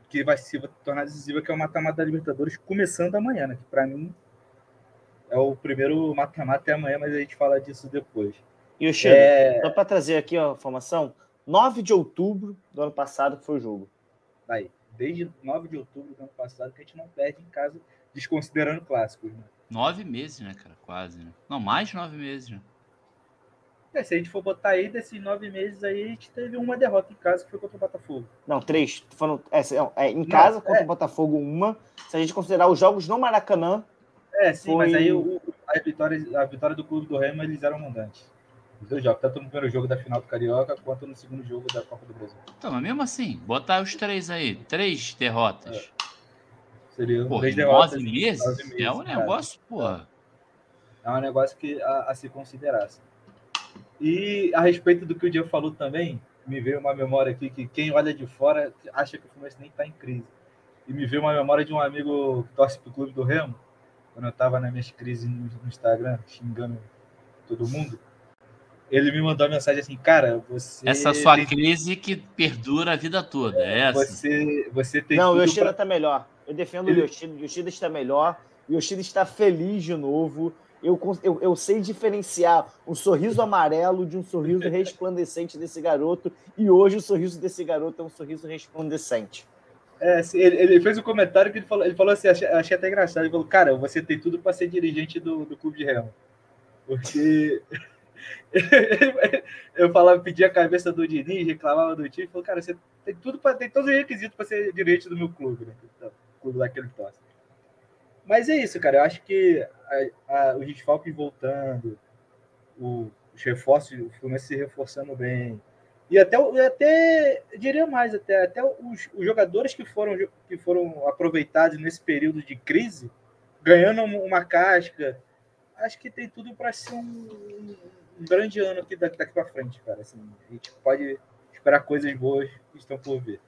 que vai se tornar decisiva, que é o mata-mata da Libertadores, começando amanhã, né? Que para mim é o primeiro mata-mata é amanhã, mas a gente fala disso depois. E o Chico, é... só para trazer aqui a informação, 9 de outubro do ano passado foi o jogo. Aí, desde 9 de outubro do ano passado que a gente não perde em casa, desconsiderando clássicos, né? Nove meses, né, cara? Quase, né? Não, mais de nove meses, né? É, se a gente for botar aí, desses nove meses aí, a gente teve uma derrota em casa que foi contra o Botafogo. Não, três. Falando, é, é, em casa não, contra é. o Botafogo, uma. Se a gente considerar os jogos no Maracanã. É, sim, foi... mas aí o, a, vitória, a vitória do clube do Remo, eles eram mandantes. Os dois jogos, tanto no primeiro jogo da final do Carioca quanto no segundo jogo da Copa do Brasil. Então, mas mesmo assim, botar os três aí, três derrotas. É. Seria porra, três derrotas. Nove meses? Nove meses? É um negócio, porra. É um negócio que a, a se considerasse. E a respeito do que o Diego falou também, me veio uma memória aqui que quem olha de fora acha que o Fluminense nem está em crise. E me veio uma memória de um amigo que torce para o clube do Remo, quando eu estava nas minhas crises no, no Instagram, xingando todo mundo ele me mandou uma mensagem assim, cara, você. Essa sua tem... crise que perdura a vida toda, é essa. Você, você tem. Não, o Yoshida pra... tá melhor. Eu defendo ele... o Yoshida. O Yoshida está melhor. O Yoshida está feliz de novo. Eu, eu, eu sei diferenciar um sorriso amarelo de um sorriso resplandecente desse garoto. E hoje o sorriso desse garoto é um sorriso resplandecente. É, ele, ele, fez um comentário que ele falou, ele falou assim, achei, achei até engraçado. Ele falou, cara, você tem tudo para ser dirigente do, do clube de Remo. Porque eu falava, pedia a cabeça do Diniz, reclamava do time, falou, cara, você tem tudo para tem todos os requisitos para ser dirigente do meu clube, né? Então, clube daquele tosse. Mas é isso, cara. Eu acho que a, a, os desfalques voltando, o, os reforços, o Fluminense se reforçando bem. E até, até diria mais, até, até os, os jogadores que foram, que foram aproveitados nesse período de crise, ganhando uma casca, acho que tem tudo para ser um, um, grande ano aqui daqui, daqui para frente, cara. Assim, a gente pode esperar coisas boas que estão por vir.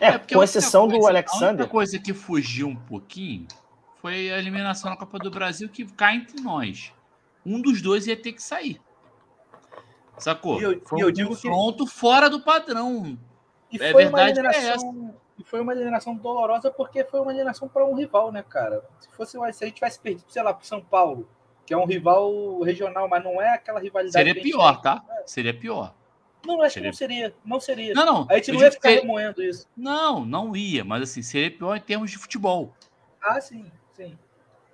É, é com exceção coisa, do Alexander. A única coisa que fugiu um pouquinho foi a eliminação na Copa do Brasil, que cai entre nós. Um dos dois ia ter que sair. Sacou? E eu, foi eu um digo confronto que... fora do padrão. E é foi verdade uma é eliminação, é e foi uma eliminação dolorosa porque foi uma eliminação para um rival, né, cara? Se fosse se a gente tivesse perdido, sei lá, para São Paulo, que é um rival regional, mas não é aquela rivalidade. Seria pior, tá? Seria pior. Não, acho seria... que não seria. Não seria. Não, não. A gente não ia ficar ser... remoendo isso. Não, não ia, mas assim, seria pior em termos de futebol. Ah, sim, sim.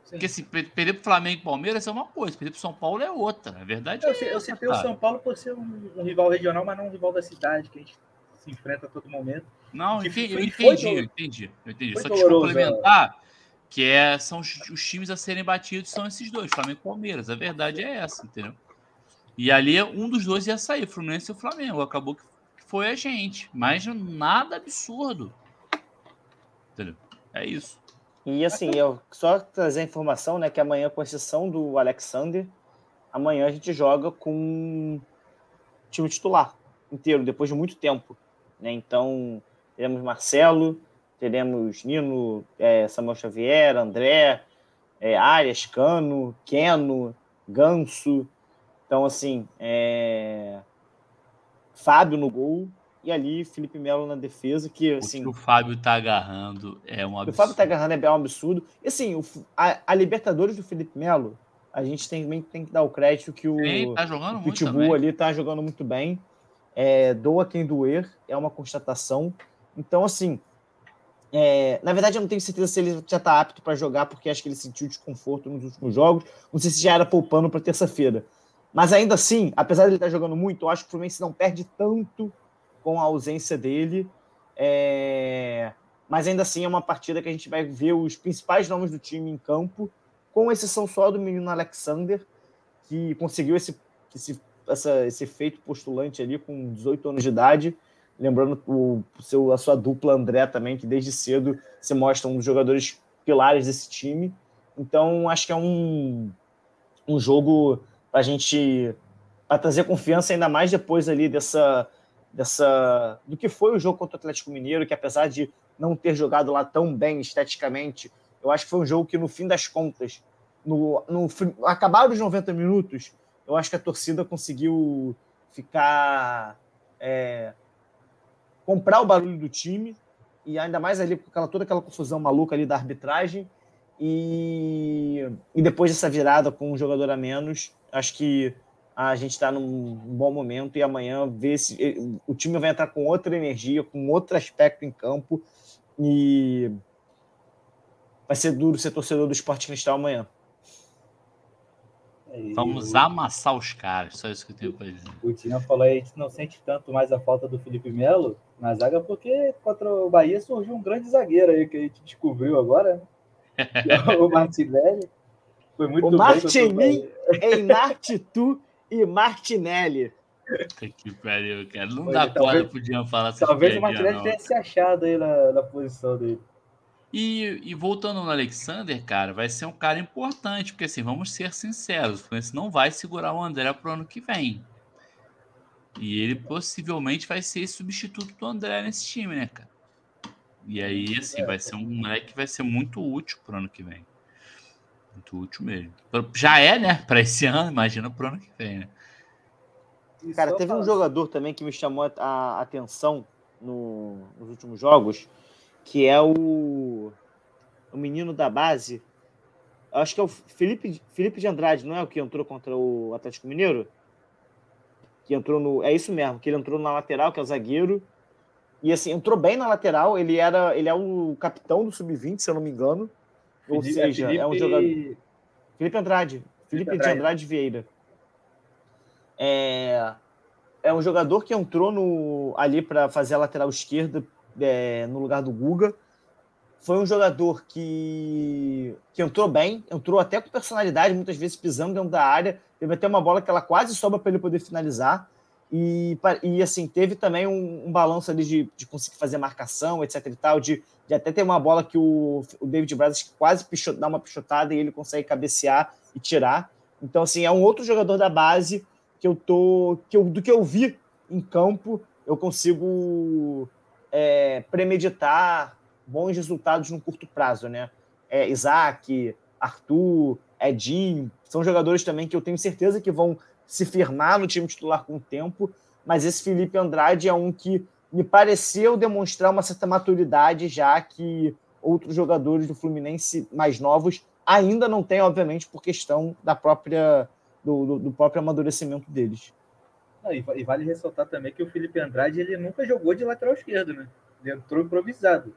sim. Porque assim, perder pro Flamengo e Palmeiras é uma coisa, perder pro São Paulo é outra. Na verdade, eu, é eu citei o São Paulo por ser um, um, rival regional, mas não um rival da cidade, que a gente se enfrenta a todo momento. Não, entendi, eu entendi, eu entendi, eu entendi. Só que complementar que é, são os, os, times a serem batidos são esses dois, Flamengo e Palmeiras. A verdade é essa, entendeu? E ali um dos dois ia sair, Fluminense e o Flamengo. Acabou que foi a gente, mas nada absurdo. Entendeu? É isso. E assim, eu só trazer a informação, né, que amanhã, com exceção do Alexander, amanhã a gente joga com time titular inteiro, depois de muito tempo. Né? Então, teremos Marcelo, teremos Nino, é, Samuel Xavier, André, é, Arias, Cano, Keno, Ganso. Então, assim, é... Fábio no gol e ali Felipe Melo na defesa, que assim... O que o Fábio tá agarrando é um absurdo. O Fábio tá agarrando é um absurdo. E assim, o, a, a, Libertadores do Felipe Melo, a gente tem, tem que dar o crédito que o, Sim, tá jogando o Pitbull ali tá jogando muito bem. É, doa quem doer, é uma constatação. Então, assim, é, na verdade, eu não tenho certeza se ele já está apto para jogar, porque acho que ele sentiu desconforto nos últimos jogos. Não sei se já era poupando para terça-feira. Mas ainda assim, apesar de ele estar tá jogando muito, eu acho que o Fluminense não perde tanto com a ausência dele. É... Mas ainda assim é uma partida que a gente vai ver os principais nomes do time em campo, com exceção só do menino Alexander, que conseguiu esse, esse essa, esse feito postulante ali com 18 anos de idade. Lembrando o, seu, a sua dupla André também, que desde cedo se mostra um dos jogadores pilares desse time. Então, acho que é um, um jogo a gente para trazer confiança ainda mais depois ali dessa, dessa do que foi o jogo contra o Atlético Mineiro, que apesar de não ter jogado lá tão bem esteticamente, eu acho que foi um jogo que no fim das contas, no, no acabaram os 90 minutos, eu acho que a torcida conseguiu ficar é, comprar o barulho do time e ainda mais ali com aquela, toda aquela confusão maluca ali da arbitragem e, e depois dessa virada com um jogador a menos, acho que a gente está num bom momento e amanhã ver se o time vai entrar com outra energia, com outro aspecto em campo e vai ser duro ser torcedor do Esporte Cristal amanhã. É, Vamos amassar os caras, só isso que eu tenho para dizer. O Tina falou aí que não sente tanto mais a falta do Felipe Melo na zaga, porque contra o Bahia surgiu um grande zagueiro aí que a gente descobriu agora, né? O Martinelli. Foi muito o Martinin, Enartitu e Martinelli. Que pariu, cara. Não dá conta, podiam falar Talvez o Martinelli tenha se achado aí na, na posição dele. E, e, voltando no Alexander, cara, vai ser um cara importante, porque assim, vamos ser sinceros, o Fluminense não vai segurar o André pro ano que vem. E ele possivelmente vai ser substituto do André nesse time, né, cara? E aí, assim, vai ser um moleque que vai ser muito útil pro ano que vem. Muito útil mesmo. Já é, né? Para esse ano, imagina pro ano que vem, né? Cara, teve um jogador também que me chamou a atenção no, nos últimos jogos, que é o, o menino da base. Acho que é o Felipe, Felipe de Andrade, não é o que entrou contra o Atlético Mineiro? Que entrou no. É isso mesmo, que ele entrou na lateral, que é o zagueiro. E assim, entrou bem na lateral. Ele era, ele é o capitão do sub-20, se eu não me engano. Ou Felipe, seja, Felipe... é um jogador. Felipe Andrade. Felipe, Felipe Andrade. de Andrade Vieira. É, é um jogador que entrou no, ali para fazer a lateral esquerda é, no lugar do Guga. Foi um jogador que, que entrou bem, entrou até com personalidade, muitas vezes pisando dentro da área. Teve até uma bola que ela quase sobra para ele poder finalizar. E, e assim, teve também um, um balanço ali de, de conseguir fazer marcação, etc e tal, de, de até ter uma bola que o, o David Braz quase dá uma pichotada e ele consegue cabecear e tirar. Então, assim, é um outro jogador da base que eu tô. Que eu, do que eu vi em campo, eu consigo é, premeditar bons resultados no curto prazo, né? É, Isaac, Arthur, Edinho, são jogadores também que eu tenho certeza que vão se firmar no time titular com o tempo, mas esse Felipe Andrade é um que me pareceu demonstrar uma certa maturidade, já que outros jogadores do Fluminense mais novos ainda não têm, obviamente, por questão da própria do, do, do próprio amadurecimento deles. e vale ressaltar também que o Felipe Andrade ele nunca jogou de lateral esquerdo, né? Ele entrou improvisado.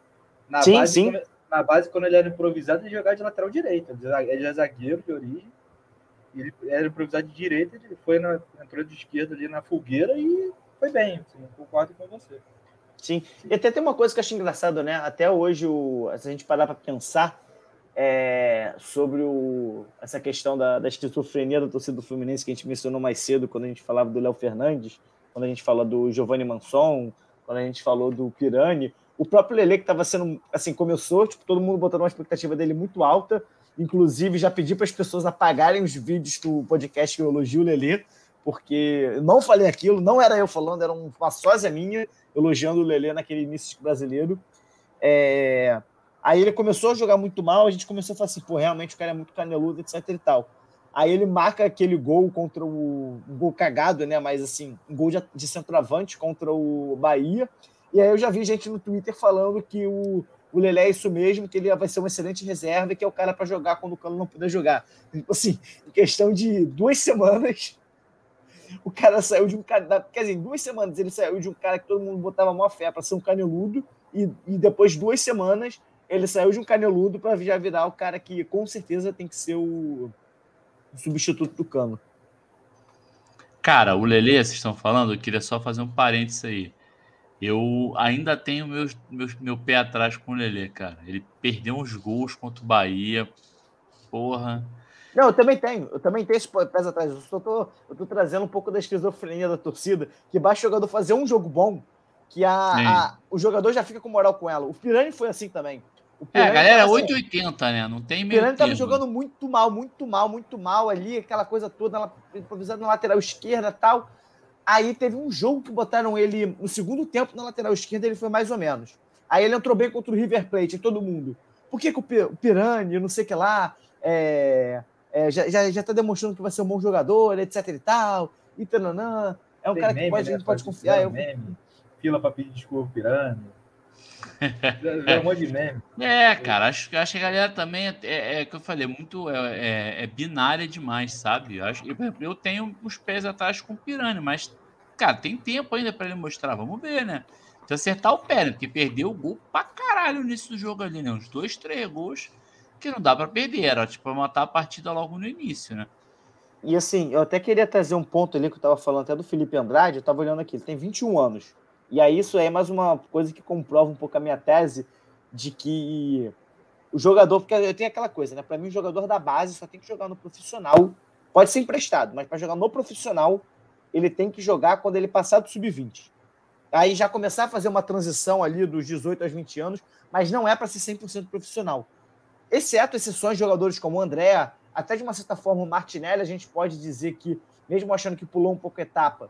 Na sim, base, sim. Quando, na base, quando ele era improvisado, ele jogava de lateral direito. Ele é zagueiro de origem ele era improvisado de direita, ele foi na, entrou de esquerda ali na fogueira e foi bem, assim, concordo com você. Sim, e até tem uma coisa que eu acho engraçado, né? Até hoje, o, se a gente parar para pensar é, sobre o, essa questão da, da esquizofrenia da torcida do Fluminense que a gente mencionou mais cedo, quando a gente falava do Léo Fernandes, quando a gente fala do Giovanni Manson, quando a gente falou do Pirani, o próprio Lele que estava sendo, assim, começou, tipo, todo mundo botando uma expectativa dele muito alta, Inclusive, já pedi para as pessoas apagarem os vídeos do podcast que eu elogio o Lelê, porque eu não falei aquilo, não era eu falando, era uma sósia minha elogiando o Lelê naquele início brasileiro. É... Aí ele começou a jogar muito mal, a gente começou a falar assim, pô, realmente o cara é muito caneludo, etc e tal. Aí ele marca aquele gol contra o. Um gol cagado, né? Mas assim, um gol de, de centroavante contra o Bahia. E aí eu já vi gente no Twitter falando que o, o Lelé é isso mesmo, que ele vai ser uma excelente reserva e que é o cara para jogar quando o Cano não puder jogar. Tipo assim, em questão de duas semanas, o cara saiu de um cara. Quer dizer, duas semanas ele saiu de um cara que todo mundo botava maior fé para ser um caneludo, e, e depois de duas semanas ele saiu de um caneludo para já virar o cara que com certeza tem que ser o, o substituto do Cano. Cara, o Lelê, vocês estão falando, eu queria só fazer um parênteses aí. Eu ainda tenho meus, meus, meu pé atrás com o Lelê, cara. Ele perdeu uns gols contra o Bahia. Porra. Não, eu também tenho. Eu também tenho esse pés atrás. Eu só tô, eu tô trazendo um pouco da esquizofrenia da torcida, que basta o jogador fazer um jogo bom, que a, a, o jogador já fica com moral com ela. O Pirani foi assim também. O é, a galera é 880, né? Não tem meio. O Pirani tava jogando muito mal, muito mal, muito mal ali, aquela coisa toda, improvisando na lateral esquerda tal. Aí teve um jogo que botaram ele no segundo tempo na lateral esquerda, ele foi mais ou menos. Aí ele entrou bem contra o River Plate, todo mundo. Por que, que o Pirani, não sei o que lá, é, é, já, já, já tá demonstrando que vai ser um bom jogador, etc e tal, e tananã. É um Tem cara meme, que pode, né? a gente pode confiar. Eu... Meme. Fila para pedir desculpa Pirani. de meme. É, cara, acho, acho que a galera também é, é, é que eu falei, muito é, é, é binária demais, sabe? Eu, acho, eu, tenho os pés atrás com o Pirani, mas, cara, tem tempo ainda para ele mostrar. Vamos ver, né? Se acertar o pé, né? Porque perdeu o gol pra caralho no início do jogo ali, né? Uns dois, três gols que não dá para perder, era tipo matar a partida logo no início, né? E assim, eu até queria trazer um ponto ali que eu tava falando até do Felipe Andrade, eu tava olhando aqui, ele tem 21 anos. E aí isso é mais uma coisa que comprova um pouco a minha tese de que o jogador, porque eu tenho aquela coisa, né? Para mim, o jogador da base só tem que jogar no profissional. Pode ser emprestado, mas para jogar no profissional, ele tem que jogar quando ele passar do sub-20. Aí já começar a fazer uma transição ali dos 18 aos 20 anos, mas não é para ser 100% profissional exceto exceções de jogadores como o André, até de uma certa forma o Martinelli, a gente pode dizer que, mesmo achando que pulou um pouco a etapa,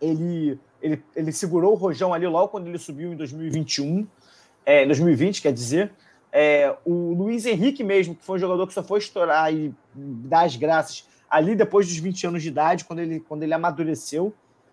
ele, ele, ele segurou o Rojão ali logo quando ele subiu em 2021, é, 2020, quer dizer. É, o Luiz Henrique mesmo, que foi um jogador que só foi estourar e dar as graças ali depois dos 20 anos de idade, quando ele, quando ele amadureceu.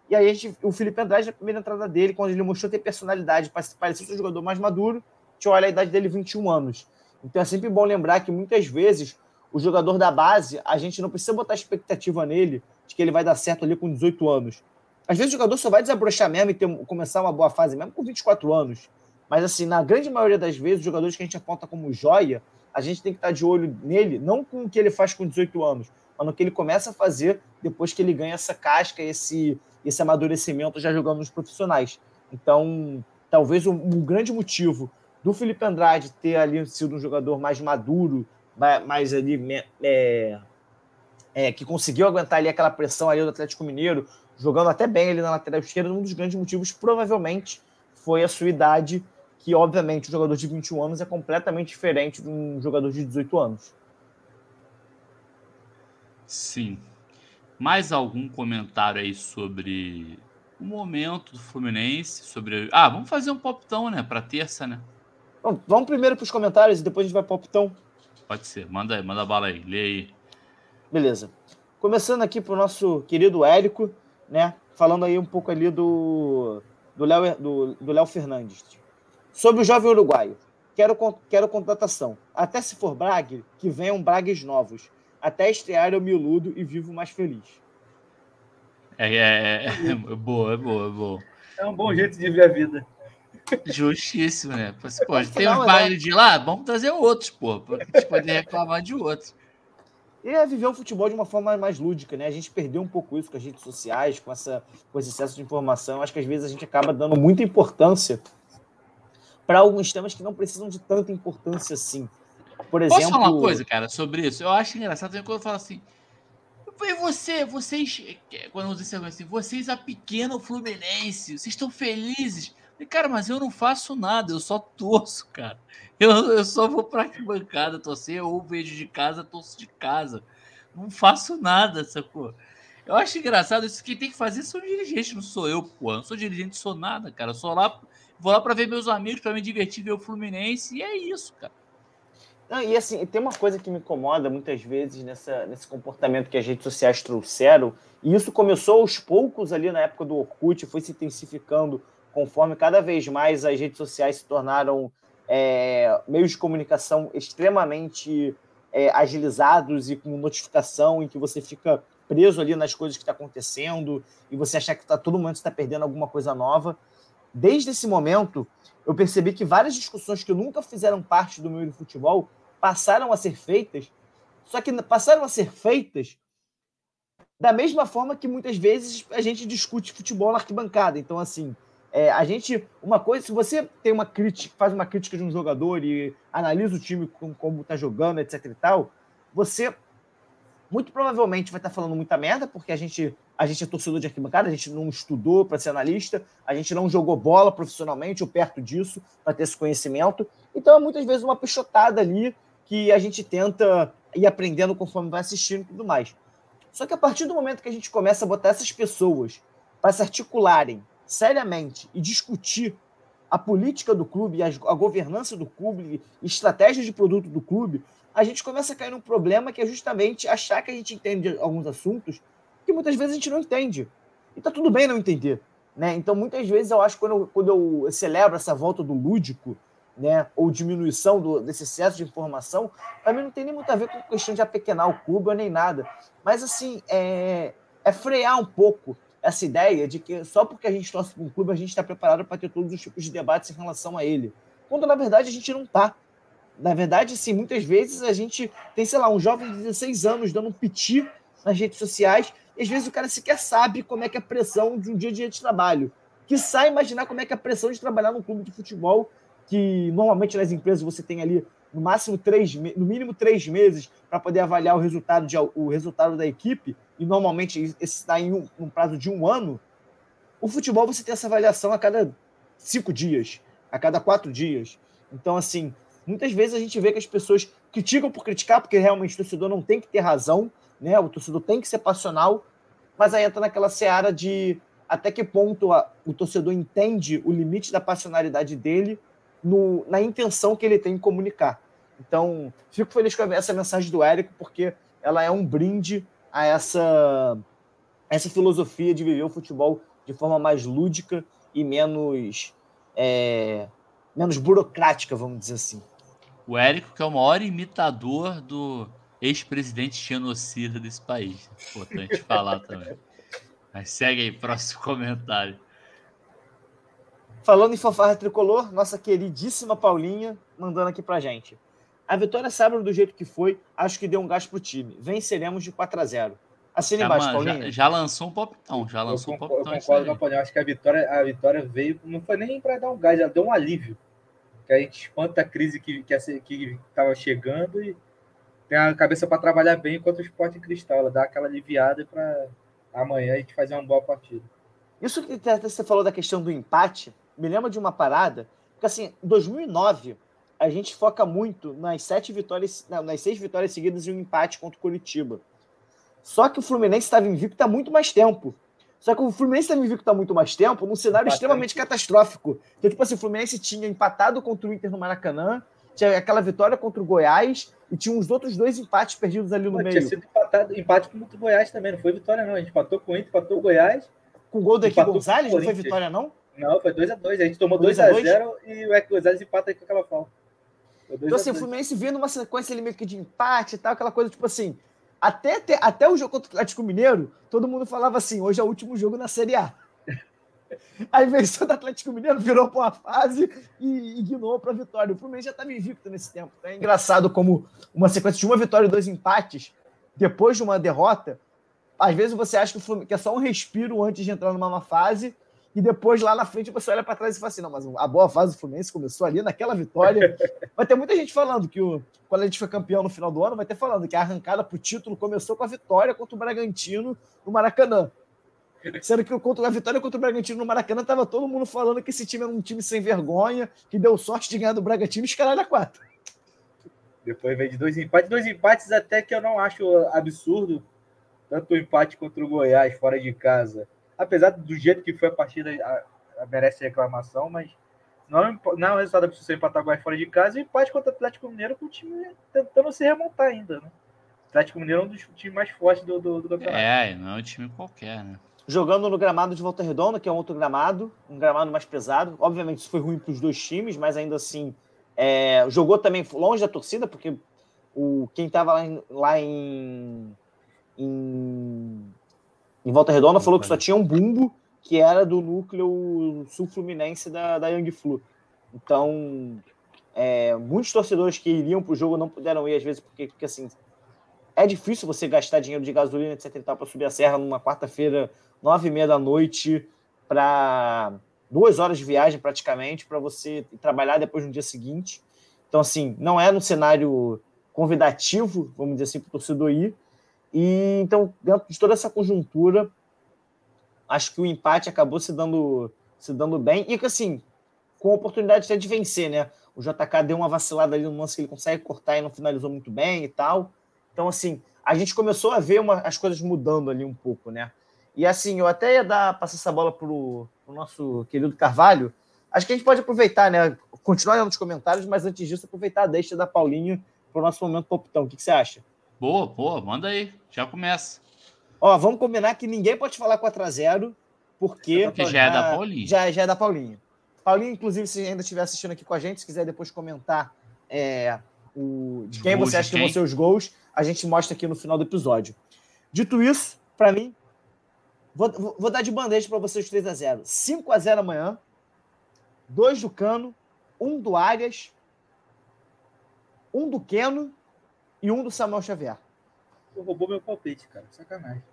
E aí gente, o Felipe Andrade, na primeira entrada dele, quando ele mostrou ter personalidade, parecia um jogador mais maduro, tinha olha a idade dele 21 anos. Então é sempre bom lembrar que muitas vezes o jogador da base, a gente não precisa botar expectativa nele de que ele vai dar certo ali com 18 anos. Às vezes o jogador só vai desabrochar mesmo e ter, começar uma boa fase mesmo com 24 anos. Mas assim, na grande maioria das vezes, os jogadores que a gente aponta como joia, a gente tem que estar de olho nele, não com o que ele faz com 18 anos, mas no que ele começa a fazer depois que ele ganha essa casca, esse, esse amadurecimento já jogando nos profissionais. Então, talvez um, um grande motivo do Felipe Andrade ter ali sido um jogador mais maduro, mais ali é, é, que conseguiu aguentar ali aquela pressão ali do Atlético Mineiro, jogando até bem ali na lateral esquerda, um dos grandes motivos provavelmente foi a sua idade, que obviamente um jogador de 21 anos é completamente diferente de um jogador de 18 anos. Sim. Mais algum comentário aí sobre o momento do Fluminense, sobre Ah, vamos fazer um poptão, né, para terça, né? Bom, vamos primeiro para os comentários e depois a gente vai para o. Pode ser, manda aí, manda bala aí, lê aí. Beleza. Começando aqui para o nosso querido Érico, né? Falando aí um pouco ali do do Léo do, do Léo Fernandes. Sobre o jovem uruguaio. Quero, quero contratação. Até se for Brague, que venham Bragues novos. Até estrear eu me iludo e vivo mais feliz. É, é, é, é boa, é boa, é boa. É um bom jeito de ver a vida. Justíssimo, né? Pô, tem um baile de lá, vamos trazer outros, pô, pra gente poder reclamar de outros. E é viver o futebol de uma forma mais lúdica, né? A gente perdeu um pouco isso com as redes sociais, com, essa, com esse excesso de informação. Acho que às vezes a gente acaba dando muita importância para alguns temas que não precisam de tanta importância assim. Por exemplo. Posso falar uma coisa, cara, sobre isso? Eu acho engraçado quando eu falo assim. E você, vocês, quando eu disse assim, vocês a pequena Fluminense, vocês estão felizes? E, cara, mas eu não faço nada, eu só torço, cara. Eu, eu só vou pra bancada torcer, ou vejo de casa, torço de casa. Não faço nada, sacou? Eu acho engraçado isso. Quem tem que fazer são dirigentes, não sou eu, pô. Eu não sou dirigente, sou nada, cara. Eu sou lá, vou lá pra ver meus amigos, pra me divertir, ver o Fluminense, e é isso, cara. Não, e assim, tem uma coisa que me incomoda muitas vezes nessa, nesse comportamento que as redes sociais trouxeram, e isso começou aos poucos ali na época do Orkut, foi se intensificando conforme cada vez mais as redes sociais se tornaram é, meios de comunicação extremamente é, agilizados e com notificação, em que você fica preso ali nas coisas que está acontecendo e você achar que tá, todo momento está perdendo alguma coisa nova. Desde esse momento, eu percebi que várias discussões que nunca fizeram parte do meio do futebol passaram a ser feitas, só que passaram a ser feitas da mesma forma que muitas vezes a gente discute futebol na arquibancada. Então, assim, é, a gente, uma coisa, se você tem uma crítica, faz uma crítica de um jogador e analisa o time como, como tá jogando, etc e tal, você muito provavelmente vai estar falando muita merda, porque a gente, a gente é torcedor de arquibancada, a gente não estudou para ser analista, a gente não jogou bola profissionalmente ou perto disso para ter esse conhecimento. Então é muitas vezes uma pichotada ali que a gente tenta ir aprendendo conforme vai assistindo e tudo mais. Só que a partir do momento que a gente começa a botar essas pessoas para se articularem seriamente e discutir a política do clube, a, governança do clube, estratégias de produto do clube, a gente começa a cair num problema que é justamente achar que a gente entende alguns assuntos que muitas vezes a gente não entende. E tá tudo bem não entender. Né? Então, muitas vezes eu acho que quando eu, quando eu celebro essa volta do lúdico, né, ou diminuição do, desse excesso de informação, para mim não tem nem muito a ver com questão de apequenar o clube nem nada. Mas, assim, é, é frear um pouco essa ideia de que só porque a gente torce para um clube, a gente está preparado para ter todos os tipos de debates em relação a ele. Quando, na verdade, a gente não está. Na verdade, sim, muitas vezes a gente tem, sei lá, um jovem de 16 anos dando um piti nas redes sociais, e às vezes o cara sequer sabe como é que é a pressão de um dia a dia de trabalho. Que sai imaginar como é que é a pressão de trabalhar num clube de futebol, que normalmente nas empresas você tem ali no máximo três, no mínimo três meses para poder avaliar o resultado, de, o resultado da equipe, e normalmente esse está em um, um prazo de um ano. O futebol você tem essa avaliação a cada cinco dias, a cada quatro dias. Então, assim, Muitas vezes a gente vê que as pessoas criticam por criticar, porque realmente o torcedor não tem que ter razão, né? O torcedor tem que ser passional, mas aí entra naquela seara de até que ponto a, o torcedor entende o limite da passionalidade dele no, na intenção que ele tem em comunicar. Então, fico feliz com essa mensagem do Érico, porque ela é um brinde a essa, essa filosofia de viver o futebol de forma mais lúdica e menos, é, menos burocrática, vamos dizer assim. O Érico, que é o maior imitador do ex-presidente genocida desse país. Importante falar também. Mas segue aí, próximo comentário. Falando em fanfarra tricolor, nossa queridíssima Paulinha mandando aqui pra gente. A vitória sábado do jeito que foi, acho que deu um gás pro time. Venceremos de 4 a 0 Assina já, embaixo, Paulinha. Já, já, lançou um popitão, já lançou eu um popitão. Eu concordo com a Paulinha, acho que a vitória, a vitória veio, não foi nem para dar um gás, já deu um alívio que a gente espanta a crise que estava que, que chegando e tem a cabeça para trabalhar bem enquanto o esporte em cristal. Ela dá aquela aliviada para amanhã a gente fazer uma boa partida. Isso que você falou da questão do empate, me lembra de uma parada, porque assim, 2009 a gente foca muito nas sete vitórias, nas seis vitórias seguidas e um empate contra o Curitiba. Só que o Fluminense estava invicto há muito mais tempo. Só que o Fluminense viu que está muito mais tempo num cenário extremamente catastrófico. Então, tipo assim, o Fluminense tinha empatado contra o Inter no Maracanã, tinha aquela vitória contra o Goiás e tinha uns outros dois empates perdidos ali no Pô, meio. Tinha sido empatado, empate com o Goiás também, não foi vitória não. A gente empatou com o Inter, empatou o Goiás. Com o gol do Equi Gonzalez, não foi vitória não? Não, foi 2x2. A, a, gente tomou 2x0 e o Equi Gonzalez empata aí com aquela falta. Então assim, o Fluminense vindo uma sequência ali meio que de empate e tal, aquela coisa tipo assim, até, até, até o jogo contra o Atlético Mineiro, todo mundo falava assim: hoje é o último jogo na Série A. Aí venceu do Atlético Mineiro, virou para uma fase e ignorou para a vitória. O Fluminense já estava invicto nesse tempo. É engraçado como uma sequência de uma vitória e dois empates, depois de uma derrota, às vezes você acha que, é só um respiro antes de entrar numa fase, e depois lá na frente você olha para trás e fala assim: não, mas a boa fase do Fluminense começou ali naquela vitória. Vai ter muita gente falando que o, quando a gente foi campeão no final do ano, vai ter falando que a arrancada para o título começou com a vitória contra o Bragantino no Maracanã. Sendo que contra a vitória contra o Bragantino no Maracanã, estava todo mundo falando que esse time era um time sem vergonha, que deu sorte de ganhar do Bragantino e escalar a quatro. Depois vem de dois empates, dois empates até que eu não acho absurdo, tanto o empate contra o Goiás fora de casa apesar do jeito que foi a partida, a, a merece reclamação, mas não, é não é um resultado absurdo empatar o fora de casa e empate contra o Atlético Mineiro com o time tentando se remontar ainda, né? O Atlético Mineiro é um dos times mais fortes do, do, do campeonato. É, não é um time qualquer, né? Jogando no gramado de Volta Redonda, que é um outro gramado, um gramado mais pesado. Obviamente, isso foi ruim para os dois times, mas ainda assim, é, jogou também longe da torcida, porque o, quem estava lá, em, lá em, em em Volta Redonda falou que só tinha um bumbo que era do núcleo sul-fluminense da, da Young Flu. Então, é, muitos torcedores que iriam para o jogo não puderam ir, às vezes, porque, porque assim, é difícil você gastar dinheiro de gasolina, etc. para subir a serra numa quarta-feira, nove e meia da noite, para duas horas de viagem praticamente, para você trabalhar depois no dia seguinte. Então, assim, não é um cenário convidativo, vamos dizer assim, para o torcedor ir. E então, dentro de toda essa conjuntura, acho que o empate acabou se dando, se dando bem. E que assim, com a oportunidade até de vencer, né? O JK deu uma vacilada ali no lance que ele consegue cortar e não finalizou muito bem e tal. Então, assim, a gente começou a ver uma, as coisas mudando ali um pouco, né? E assim, eu até ia dar, passar essa bola pro, pro nosso querido Carvalho. Acho que a gente pode aproveitar, né? Continuar nos comentários, mas antes disso, aproveitar a deixa da Paulinho para o nosso momento poptão. O que, que você acha? Boa, boa, manda aí, já começa. Ó, vamos combinar que ninguém pode falar 4x0, porque. Porque já é da Paulinho. Já, já é da Paulinho. Paulinho, inclusive, se ainda estiver assistindo aqui com a gente, se quiser depois comentar é, o, de quem você acha que vão ser os gols, a gente mostra aqui no final do episódio. Dito isso, para mim, vou, vou, dar de bandeja para vocês 3 a 0 5 a 0 amanhã, dois do Cano, um do Arias, um do Keno e um do Samuel Xavier. Tu roubou meu palpite, cara. Sacanagem.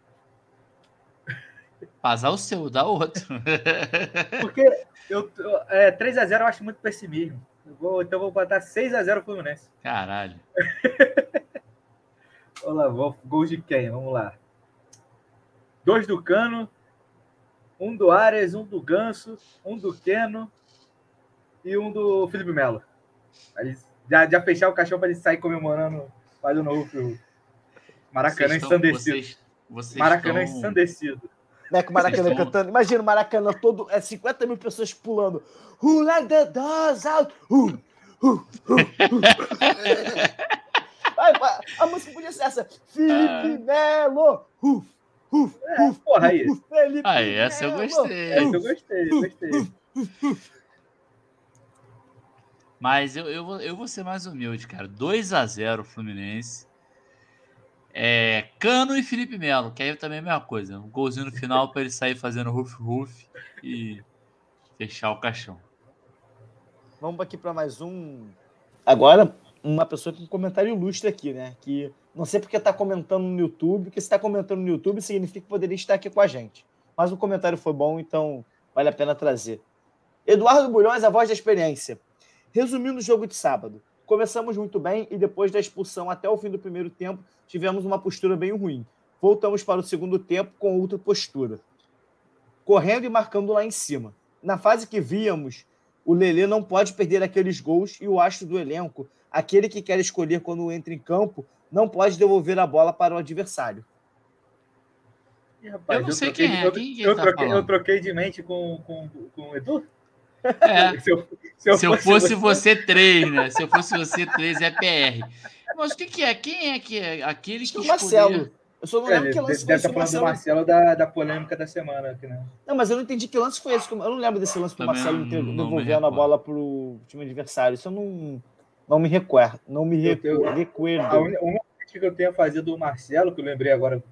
Passar o seu, dá outro. Porque eu, é, 3x0 eu acho muito pessimismo. Eu vou, então eu vou botar 6x0 Fluminense. Caralho. Olha lá, vou, gols de quem? Vamos lá. Dois do Cano, um do Arias, um do Ganso, um do Keno e um do Felipe Melo. Já, já fechar o caixão para ele sair comemorando mais um novo Maracanã estão, ensandecido. Vocês, vocês Maracanã estão... ensandecido. Né, com o Maracanã estão... cantando. Imagina o Maracanã todo, é 50 mil pessoas pulando. Who let the doors out? Uh, uh, uh, Vai, a música podia ser essa. Felipe ah. Melo. Uh, uh, é, porra, aí. Felipe aí, essa eu gostei. Essa eu gostei, eu gostei. Mas eu, eu, vou, eu vou ser mais humilde, cara. 2 a 0 Fluminense. É, Cano e Felipe Melo, que aí também é a mesma coisa. Um golzinho no final para ele sair fazendo ruf-ruf e fechar o caixão. Vamos aqui para mais um. Agora, uma pessoa com um comentário ilustre aqui, né? Que não sei porque está comentando no YouTube, porque se está comentando no YouTube significa que poderia estar aqui com a gente. Mas o comentário foi bom, então vale a pena trazer. Eduardo Bulhões, a voz da experiência. Resumindo o jogo de sábado, começamos muito bem e depois da expulsão até o fim do primeiro tempo, tivemos uma postura bem ruim. Voltamos para o segundo tempo com outra postura, correndo e marcando lá em cima. Na fase que víamos, o Lelê não pode perder aqueles gols e o astro do elenco, aquele que quer escolher quando entra em campo, não pode devolver a bola para o adversário. rapaz, eu não sei quem é. Quem eu, tá troquei, eu, troquei, de mente com, com, com o Edu? É. se, eu, se, eu, se eu, fosse, você, três, né? Se eu fosse você três, é PR. Mas o que, que é? Quem é que é? Aquele que. O Marcelo. Eu só não lembro é, que lance foi esse. Deve Marcelo. do Marcelo da, da polêmica da semana aqui, né? Não, mas eu não entendi que lance foi esse. Eu não lembro desse lance do Marcelo devolvendo a bola pro time adversário. Isso eu não, não me recuerdo. Não me recuerdo. A única que eu tenho a fazer do Marcelo, que eu lembrei agora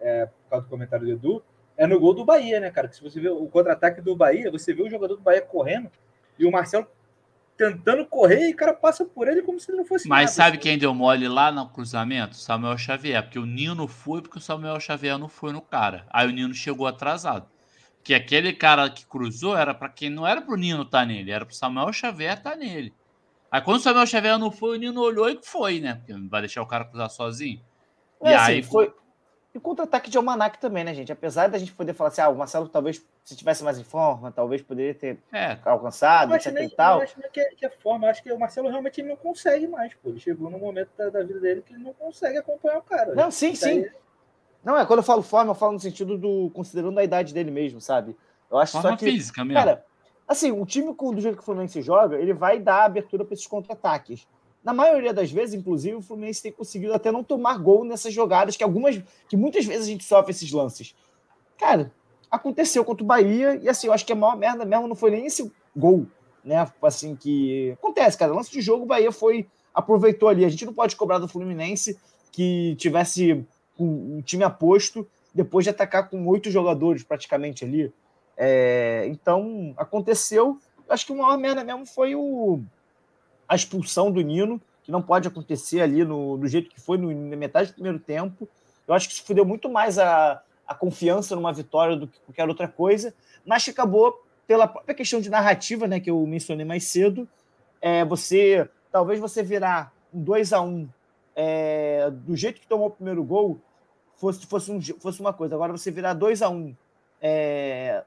é, por causa do comentário do Edu, é no gol do Bahia, né, cara? Que se você vê o contra-ataque do Bahia, você vê o jogador do Bahia correndo e o Marcelo tentando correr e o cara passa por ele como se ele não fosse Mas nada, sabe assim. quem deu mole lá no cruzamento? Samuel Xavier, porque o Nino foi porque o Samuel Xavier não foi no cara. Aí o Nino chegou atrasado. Que aquele cara que cruzou era para quem não era pro Nino estar tá nele, era pro Samuel Xavier estar tá nele. Aí quando o Samuel Xavier não foi, o Nino olhou e foi, né? Porque não vai deixar o cara cruzar sozinho. É, e assim, aí foi e contra-ataque de Almanac também, né, gente? Apesar da gente poder falar assim, ah, o Marcelo talvez, se tivesse mais em forma, talvez poderia ter é. alcançado, etc nem, e tal. Eu acho que é, que é forma, eu acho que o Marcelo realmente não consegue mais, pô. Ele chegou num momento da, da, vida dele que ele não consegue acompanhar o cara. Não, sim, sim. Não, é quando eu falo forma, eu falo no sentido do. considerando a idade dele mesmo, sabe? Eu acho forma só que. física mesmo. Cara, assim, o time do jeito que o Fluminense joga, ele vai dar abertura para esses contra-ataques. Na maioria das vezes, inclusive, o Fluminense tem conseguido até não tomar gol nessas jogadas, que algumas, que muitas vezes a gente sofre esses lances. Cara, aconteceu contra o Bahia, e assim, eu acho que a maior merda mesmo não foi nem esse gol, né? Assim, que acontece, cara. Lance de jogo, o Bahia foi, aproveitou ali. A gente não pode cobrar do Fluminense que tivesse um, time aposto depois de atacar com oito jogadores praticamente ali. É, então, aconteceu. Acho que a maior merda mesmo foi o a expulsão do Nino, que não pode acontecer ali no, do jeito que foi no, na metade do primeiro tempo. Eu acho que isso fudeu muito mais a, a confiança numa vitória do que qualquer outra coisa, mas que acabou pela própria questão de narrativa, né, que eu mencionei mais cedo, é, você talvez você virar um 2 a 1 um, é, do jeito que tomou o primeiro gol, fosse, fosse, um, fosse uma coisa. Agora você virar 2 a 1 um, é,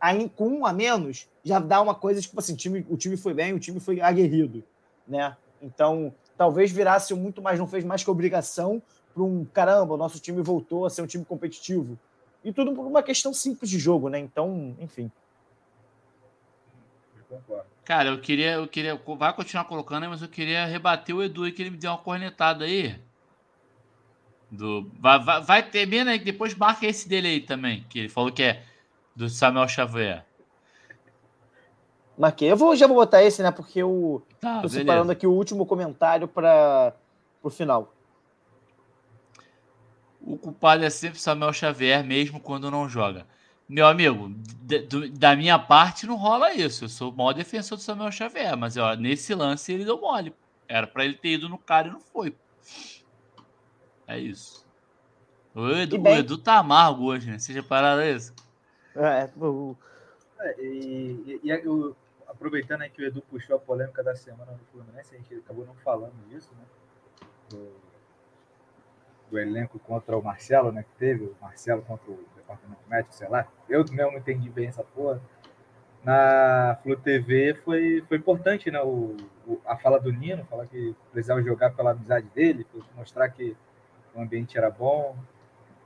aí, com um a menos, já dá uma coisa tipo assim: time, o time foi bem, o time foi aguerrido. Né? Então, talvez virasse muito mais, não fez mais que obrigação para um caramba, o nosso time voltou a ser um time competitivo. E tudo por uma questão simples de jogo, né? Então, enfim. Cara, eu queria, eu queria, vai continuar colocando, mas eu queria rebater o Edu aí que ele me deu uma cornetada aí. Do, vai, vai, vai ter menos aí, depois marca esse dele aí também, que ele falou que é do Samuel Xavier. Marquei. Eu vou, já vou botar esse, né? Porque eu tá, tô separando aqui o último comentário para o final. O culpado é sempre Samuel Xavier, mesmo quando não joga. Meu amigo, da minha parte não rola isso. Eu sou o maior defensor do Samuel Xavier, mas ó, nesse lance ele deu mole. Era para ele ter ido no cara e não foi. É isso. O Edu, o Edu tá amargo hoje, né? Vocês repararam isso? É, o... é e, e, e o, aproveitando aí que o Edu puxou a polêmica da semana no Fluminense, a gente acabou não falando disso, né? Do, do elenco contra o Marcelo, né? Que teve, o Marcelo contra o departamento médico, sei lá. Eu mesmo não entendi bem essa porra. Na Flu TV foi, foi importante, né? O, o, a fala do Nino, falar que precisava jogar pela amizade dele, mostrar que o ambiente era bom.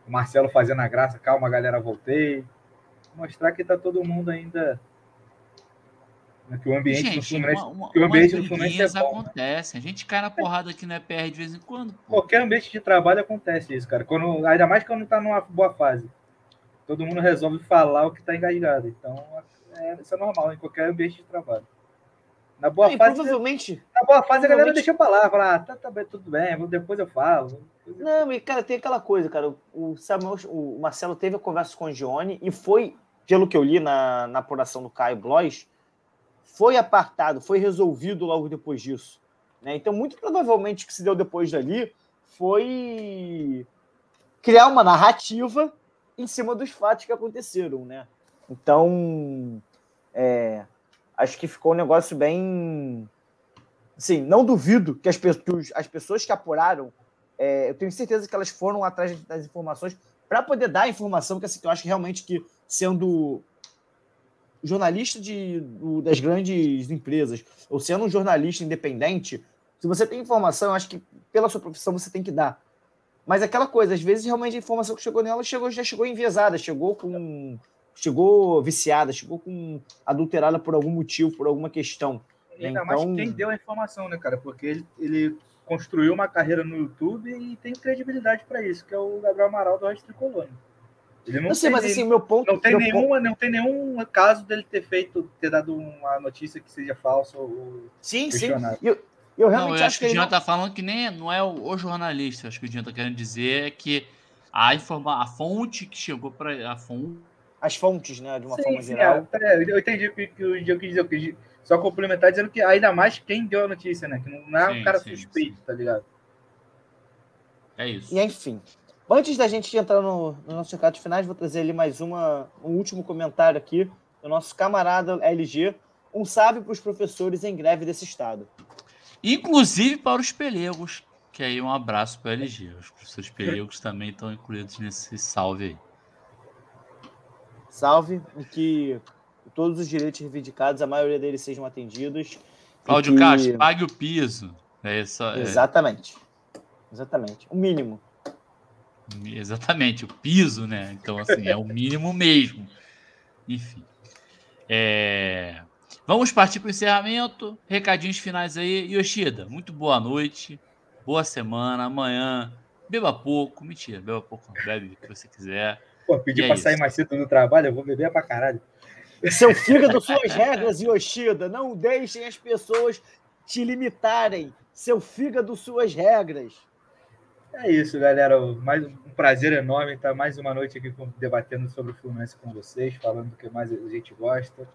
O Marcelo fazendo a graça, calma, galera, voltei. Mostrar que tá todo mundo ainda né, que o ambiente gente, do Fluminense, uma, que o ambiente do Fluminense é bom, acontecem. Né? A gente cai na porrada aqui no EPR de vez em quando. Pô. Qualquer ambiente de trabalho acontece isso, cara. Quando, ainda mais quando tá numa boa fase. Todo mundo resolve falar o que tá engasgado. Então, é, isso é normal em qualquer ambiente de trabalho. Na boa fase. Provavelmente. Na boa fase a galera deixa pra lá, fala, ah, tá, tá bem, tudo bem, depois eu falo. Não, e cara, tem aquela coisa, cara. O Samuel, o Marcelo teve a conversa com o Gione e foi, pelo que eu li na, na apuração do Caio Blois, foi apartado, foi resolvido logo depois disso. Né? Então, muito provavelmente o que se deu depois dali foi criar uma narrativa em cima dos fatos que aconteceram, né? Então, é, acho que ficou um negócio bem. Assim, não duvido que as, que as pessoas que apuraram, é, eu tenho certeza que elas foram atrás das informações para poder dar a informação, que, assim, eu acho que realmente que sendo jornalista de, do, das grandes empresas, ou sendo um jornalista independente, se você tem informação, eu acho que pela sua profissão você tem que dar. Mas aquela coisa, às vezes realmente a informação que chegou nela chegou, já chegou enviesada, chegou com. chegou viciada, chegou com adulterada por algum motivo, por alguma questão. E ainda então... mais quem deu a informação, né, cara? Porque ele, ele construiu uma carreira no YouTube e tem credibilidade para isso, que é o Gabriel Amaral do Rádio Tricolor. Ele não, não sei, mas assim, meu ponto. Não tem, nenhuma, ponto... não tem nenhum caso dele ter feito, ter dado uma notícia que seja falsa ou. Sim, sim. Eu, eu realmente não, eu acho, que, que o Jean não... tá falando que nem não é o, o jornalista. Acho que o Jean tá querendo dizer é que a, informa, a fonte que chegou para a fonte. As fontes, né? De uma sim, forma sim, geral. É, eu entendi o que, que o Jean quis dizer. Só complementar dizendo que ainda mais quem deu a notícia, né? Que não é sim, um cara sim, suspeito, sim. tá ligado? É isso. E enfim. Antes da gente entrar no, no nosso recado finais, vou trazer ali mais uma, um último comentário aqui do nosso camarada LG. Um sábio para os professores em greve desse estado. Inclusive para os pelegos, que aí um abraço para o LG. Os professores pelegos também estão incluídos nesse salve aí. Salve, e que todos os direitos reivindicados, a maioria deles sejam atendidos. Cláudio que... Castro, pague o piso. É isso, é... Exatamente. Exatamente. O mínimo. Exatamente, o piso, né? Então, assim, é o mínimo mesmo. Enfim. É... Vamos partir para o encerramento. Recadinhos finais aí. Yoshida, muito boa noite. Boa semana. Amanhã, beba pouco. Mentira, beba pouco. Bebe o que você quiser. Pô, pedir é para sair mais cedo do trabalho, eu vou beber para caralho. Seu fígado, suas regras, Yoshida. Não deixem as pessoas te limitarem. Seu fígado, suas regras. É isso, galera. Mais um prazer enorme estar mais uma noite aqui debatendo sobre o Fluminense com vocês, falando do que mais a gente gosta.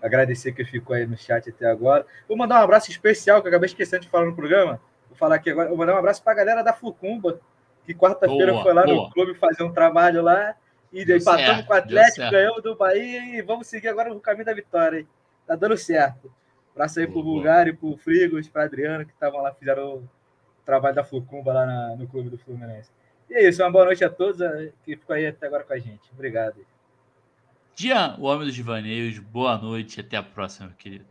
Agradecer que ficou aí no chat até agora. Vou mandar um abraço especial, que eu acabei esquecendo de falar no programa. Vou falar aqui agora. Vou mandar um abraço para a galera da Fucumba, que quarta-feira foi lá boa. no clube fazer um trabalho lá. E deu empatamos com o Atlético, ganhamos do Bahia e vamos seguir agora no caminho da vitória. Hein? Tá dando certo. Abraço aí para o Bulgário, para o Frigos, para Adriano, que estavam lá, fizeram trabalho da Fucumba lá na, no clube do Fluminense. E é isso, uma boa noite a todos eh, que ficou aí até agora com a gente. Obrigado. Dian, o homem dos divaneios, boa noite e até a próxima, querido.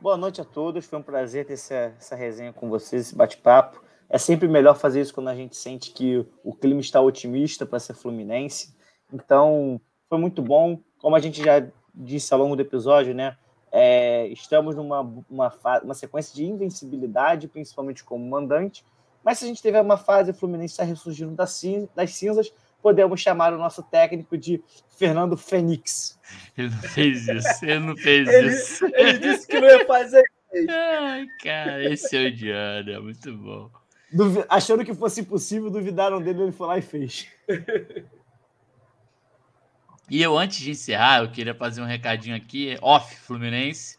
Boa noite a todos, foi um prazer ter essa, essa resenha com vocês, esse bate-papo. É sempre melhor fazer isso quando a gente sente que o clima está otimista para ser Fluminense. Então, foi muito bom. Como a gente já disse ao longo do episódio, né? É, estamos numa uma, uma sequência de invencibilidade, principalmente como mandante. Mas se a gente teve uma fase Fluminense está ressurgindo das cinzas, podemos chamar o nosso técnico de Fernando Fênix. Ele não fez isso, ele não fez ele, isso. Ele disse que não ia fazer. Ai, cara, esse é o Diana, é muito bom. Duvi achando que fosse impossível, duvidaram dele, ele foi lá e fez. E eu, antes de encerrar, eu queria fazer um recadinho aqui, off Fluminense.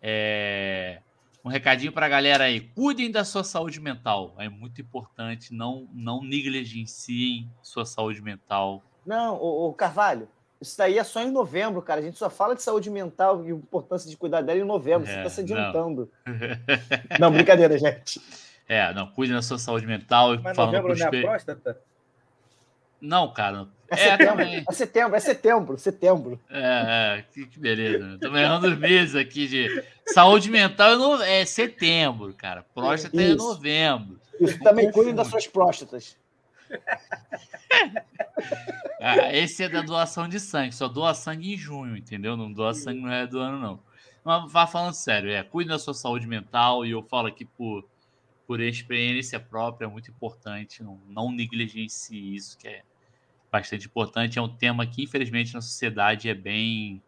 É um recadinho para a galera aí. Cuidem da sua saúde mental. É muito importante. Não, não negligenciem sua saúde mental. Não, o, Carvalho, isso daí é só em novembro, cara. A gente só fala de saúde mental e importância de cuidar dela em novembro. É, Você está se adiantando. Não. não. brincadeira, gente. É, não, cuidem da sua saúde mental. Mas novembro não é a próstata? Não, cara. É, é setembro, é setembro, é setembro, setembro. É, é que, que beleza. Tô errando os meses aqui de saúde mental é setembro, cara. Próstata é Isso. é novembro. Isso também cuidem das suas próstatas. ah, esse é da doação de sangue, só doa sangue em junho, entendeu? Não doa sangue no resto do ano, não. Mas vá falando sério, é, cuide da sua saúde mental e eu falo aqui por, por experiência própria, é muito importante, não, não negligencie isso, que é bastante importante. É um tema que, infelizmente, na sociedade é bem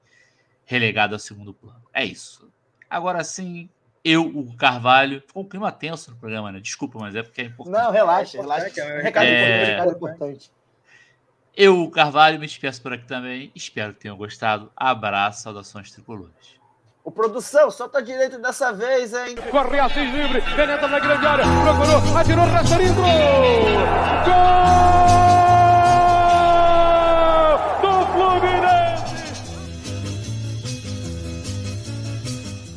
relegado ao segundo plano. É isso. Agora sim, eu, o Carvalho. Ficou um clima tenso no programa, né? Desculpa, mas é porque é importante. Não, relaxa, é relaxa. É, recado, é... recado importante. Eu, o Carvalho, me despeço por aqui também. Espero que tenham gostado. Abraço, saudações tricolores. O produção, solta a direita dessa vez, hein? Corre assim livre, penetra na grande área, procurou, atirou, Rasterinho, gol!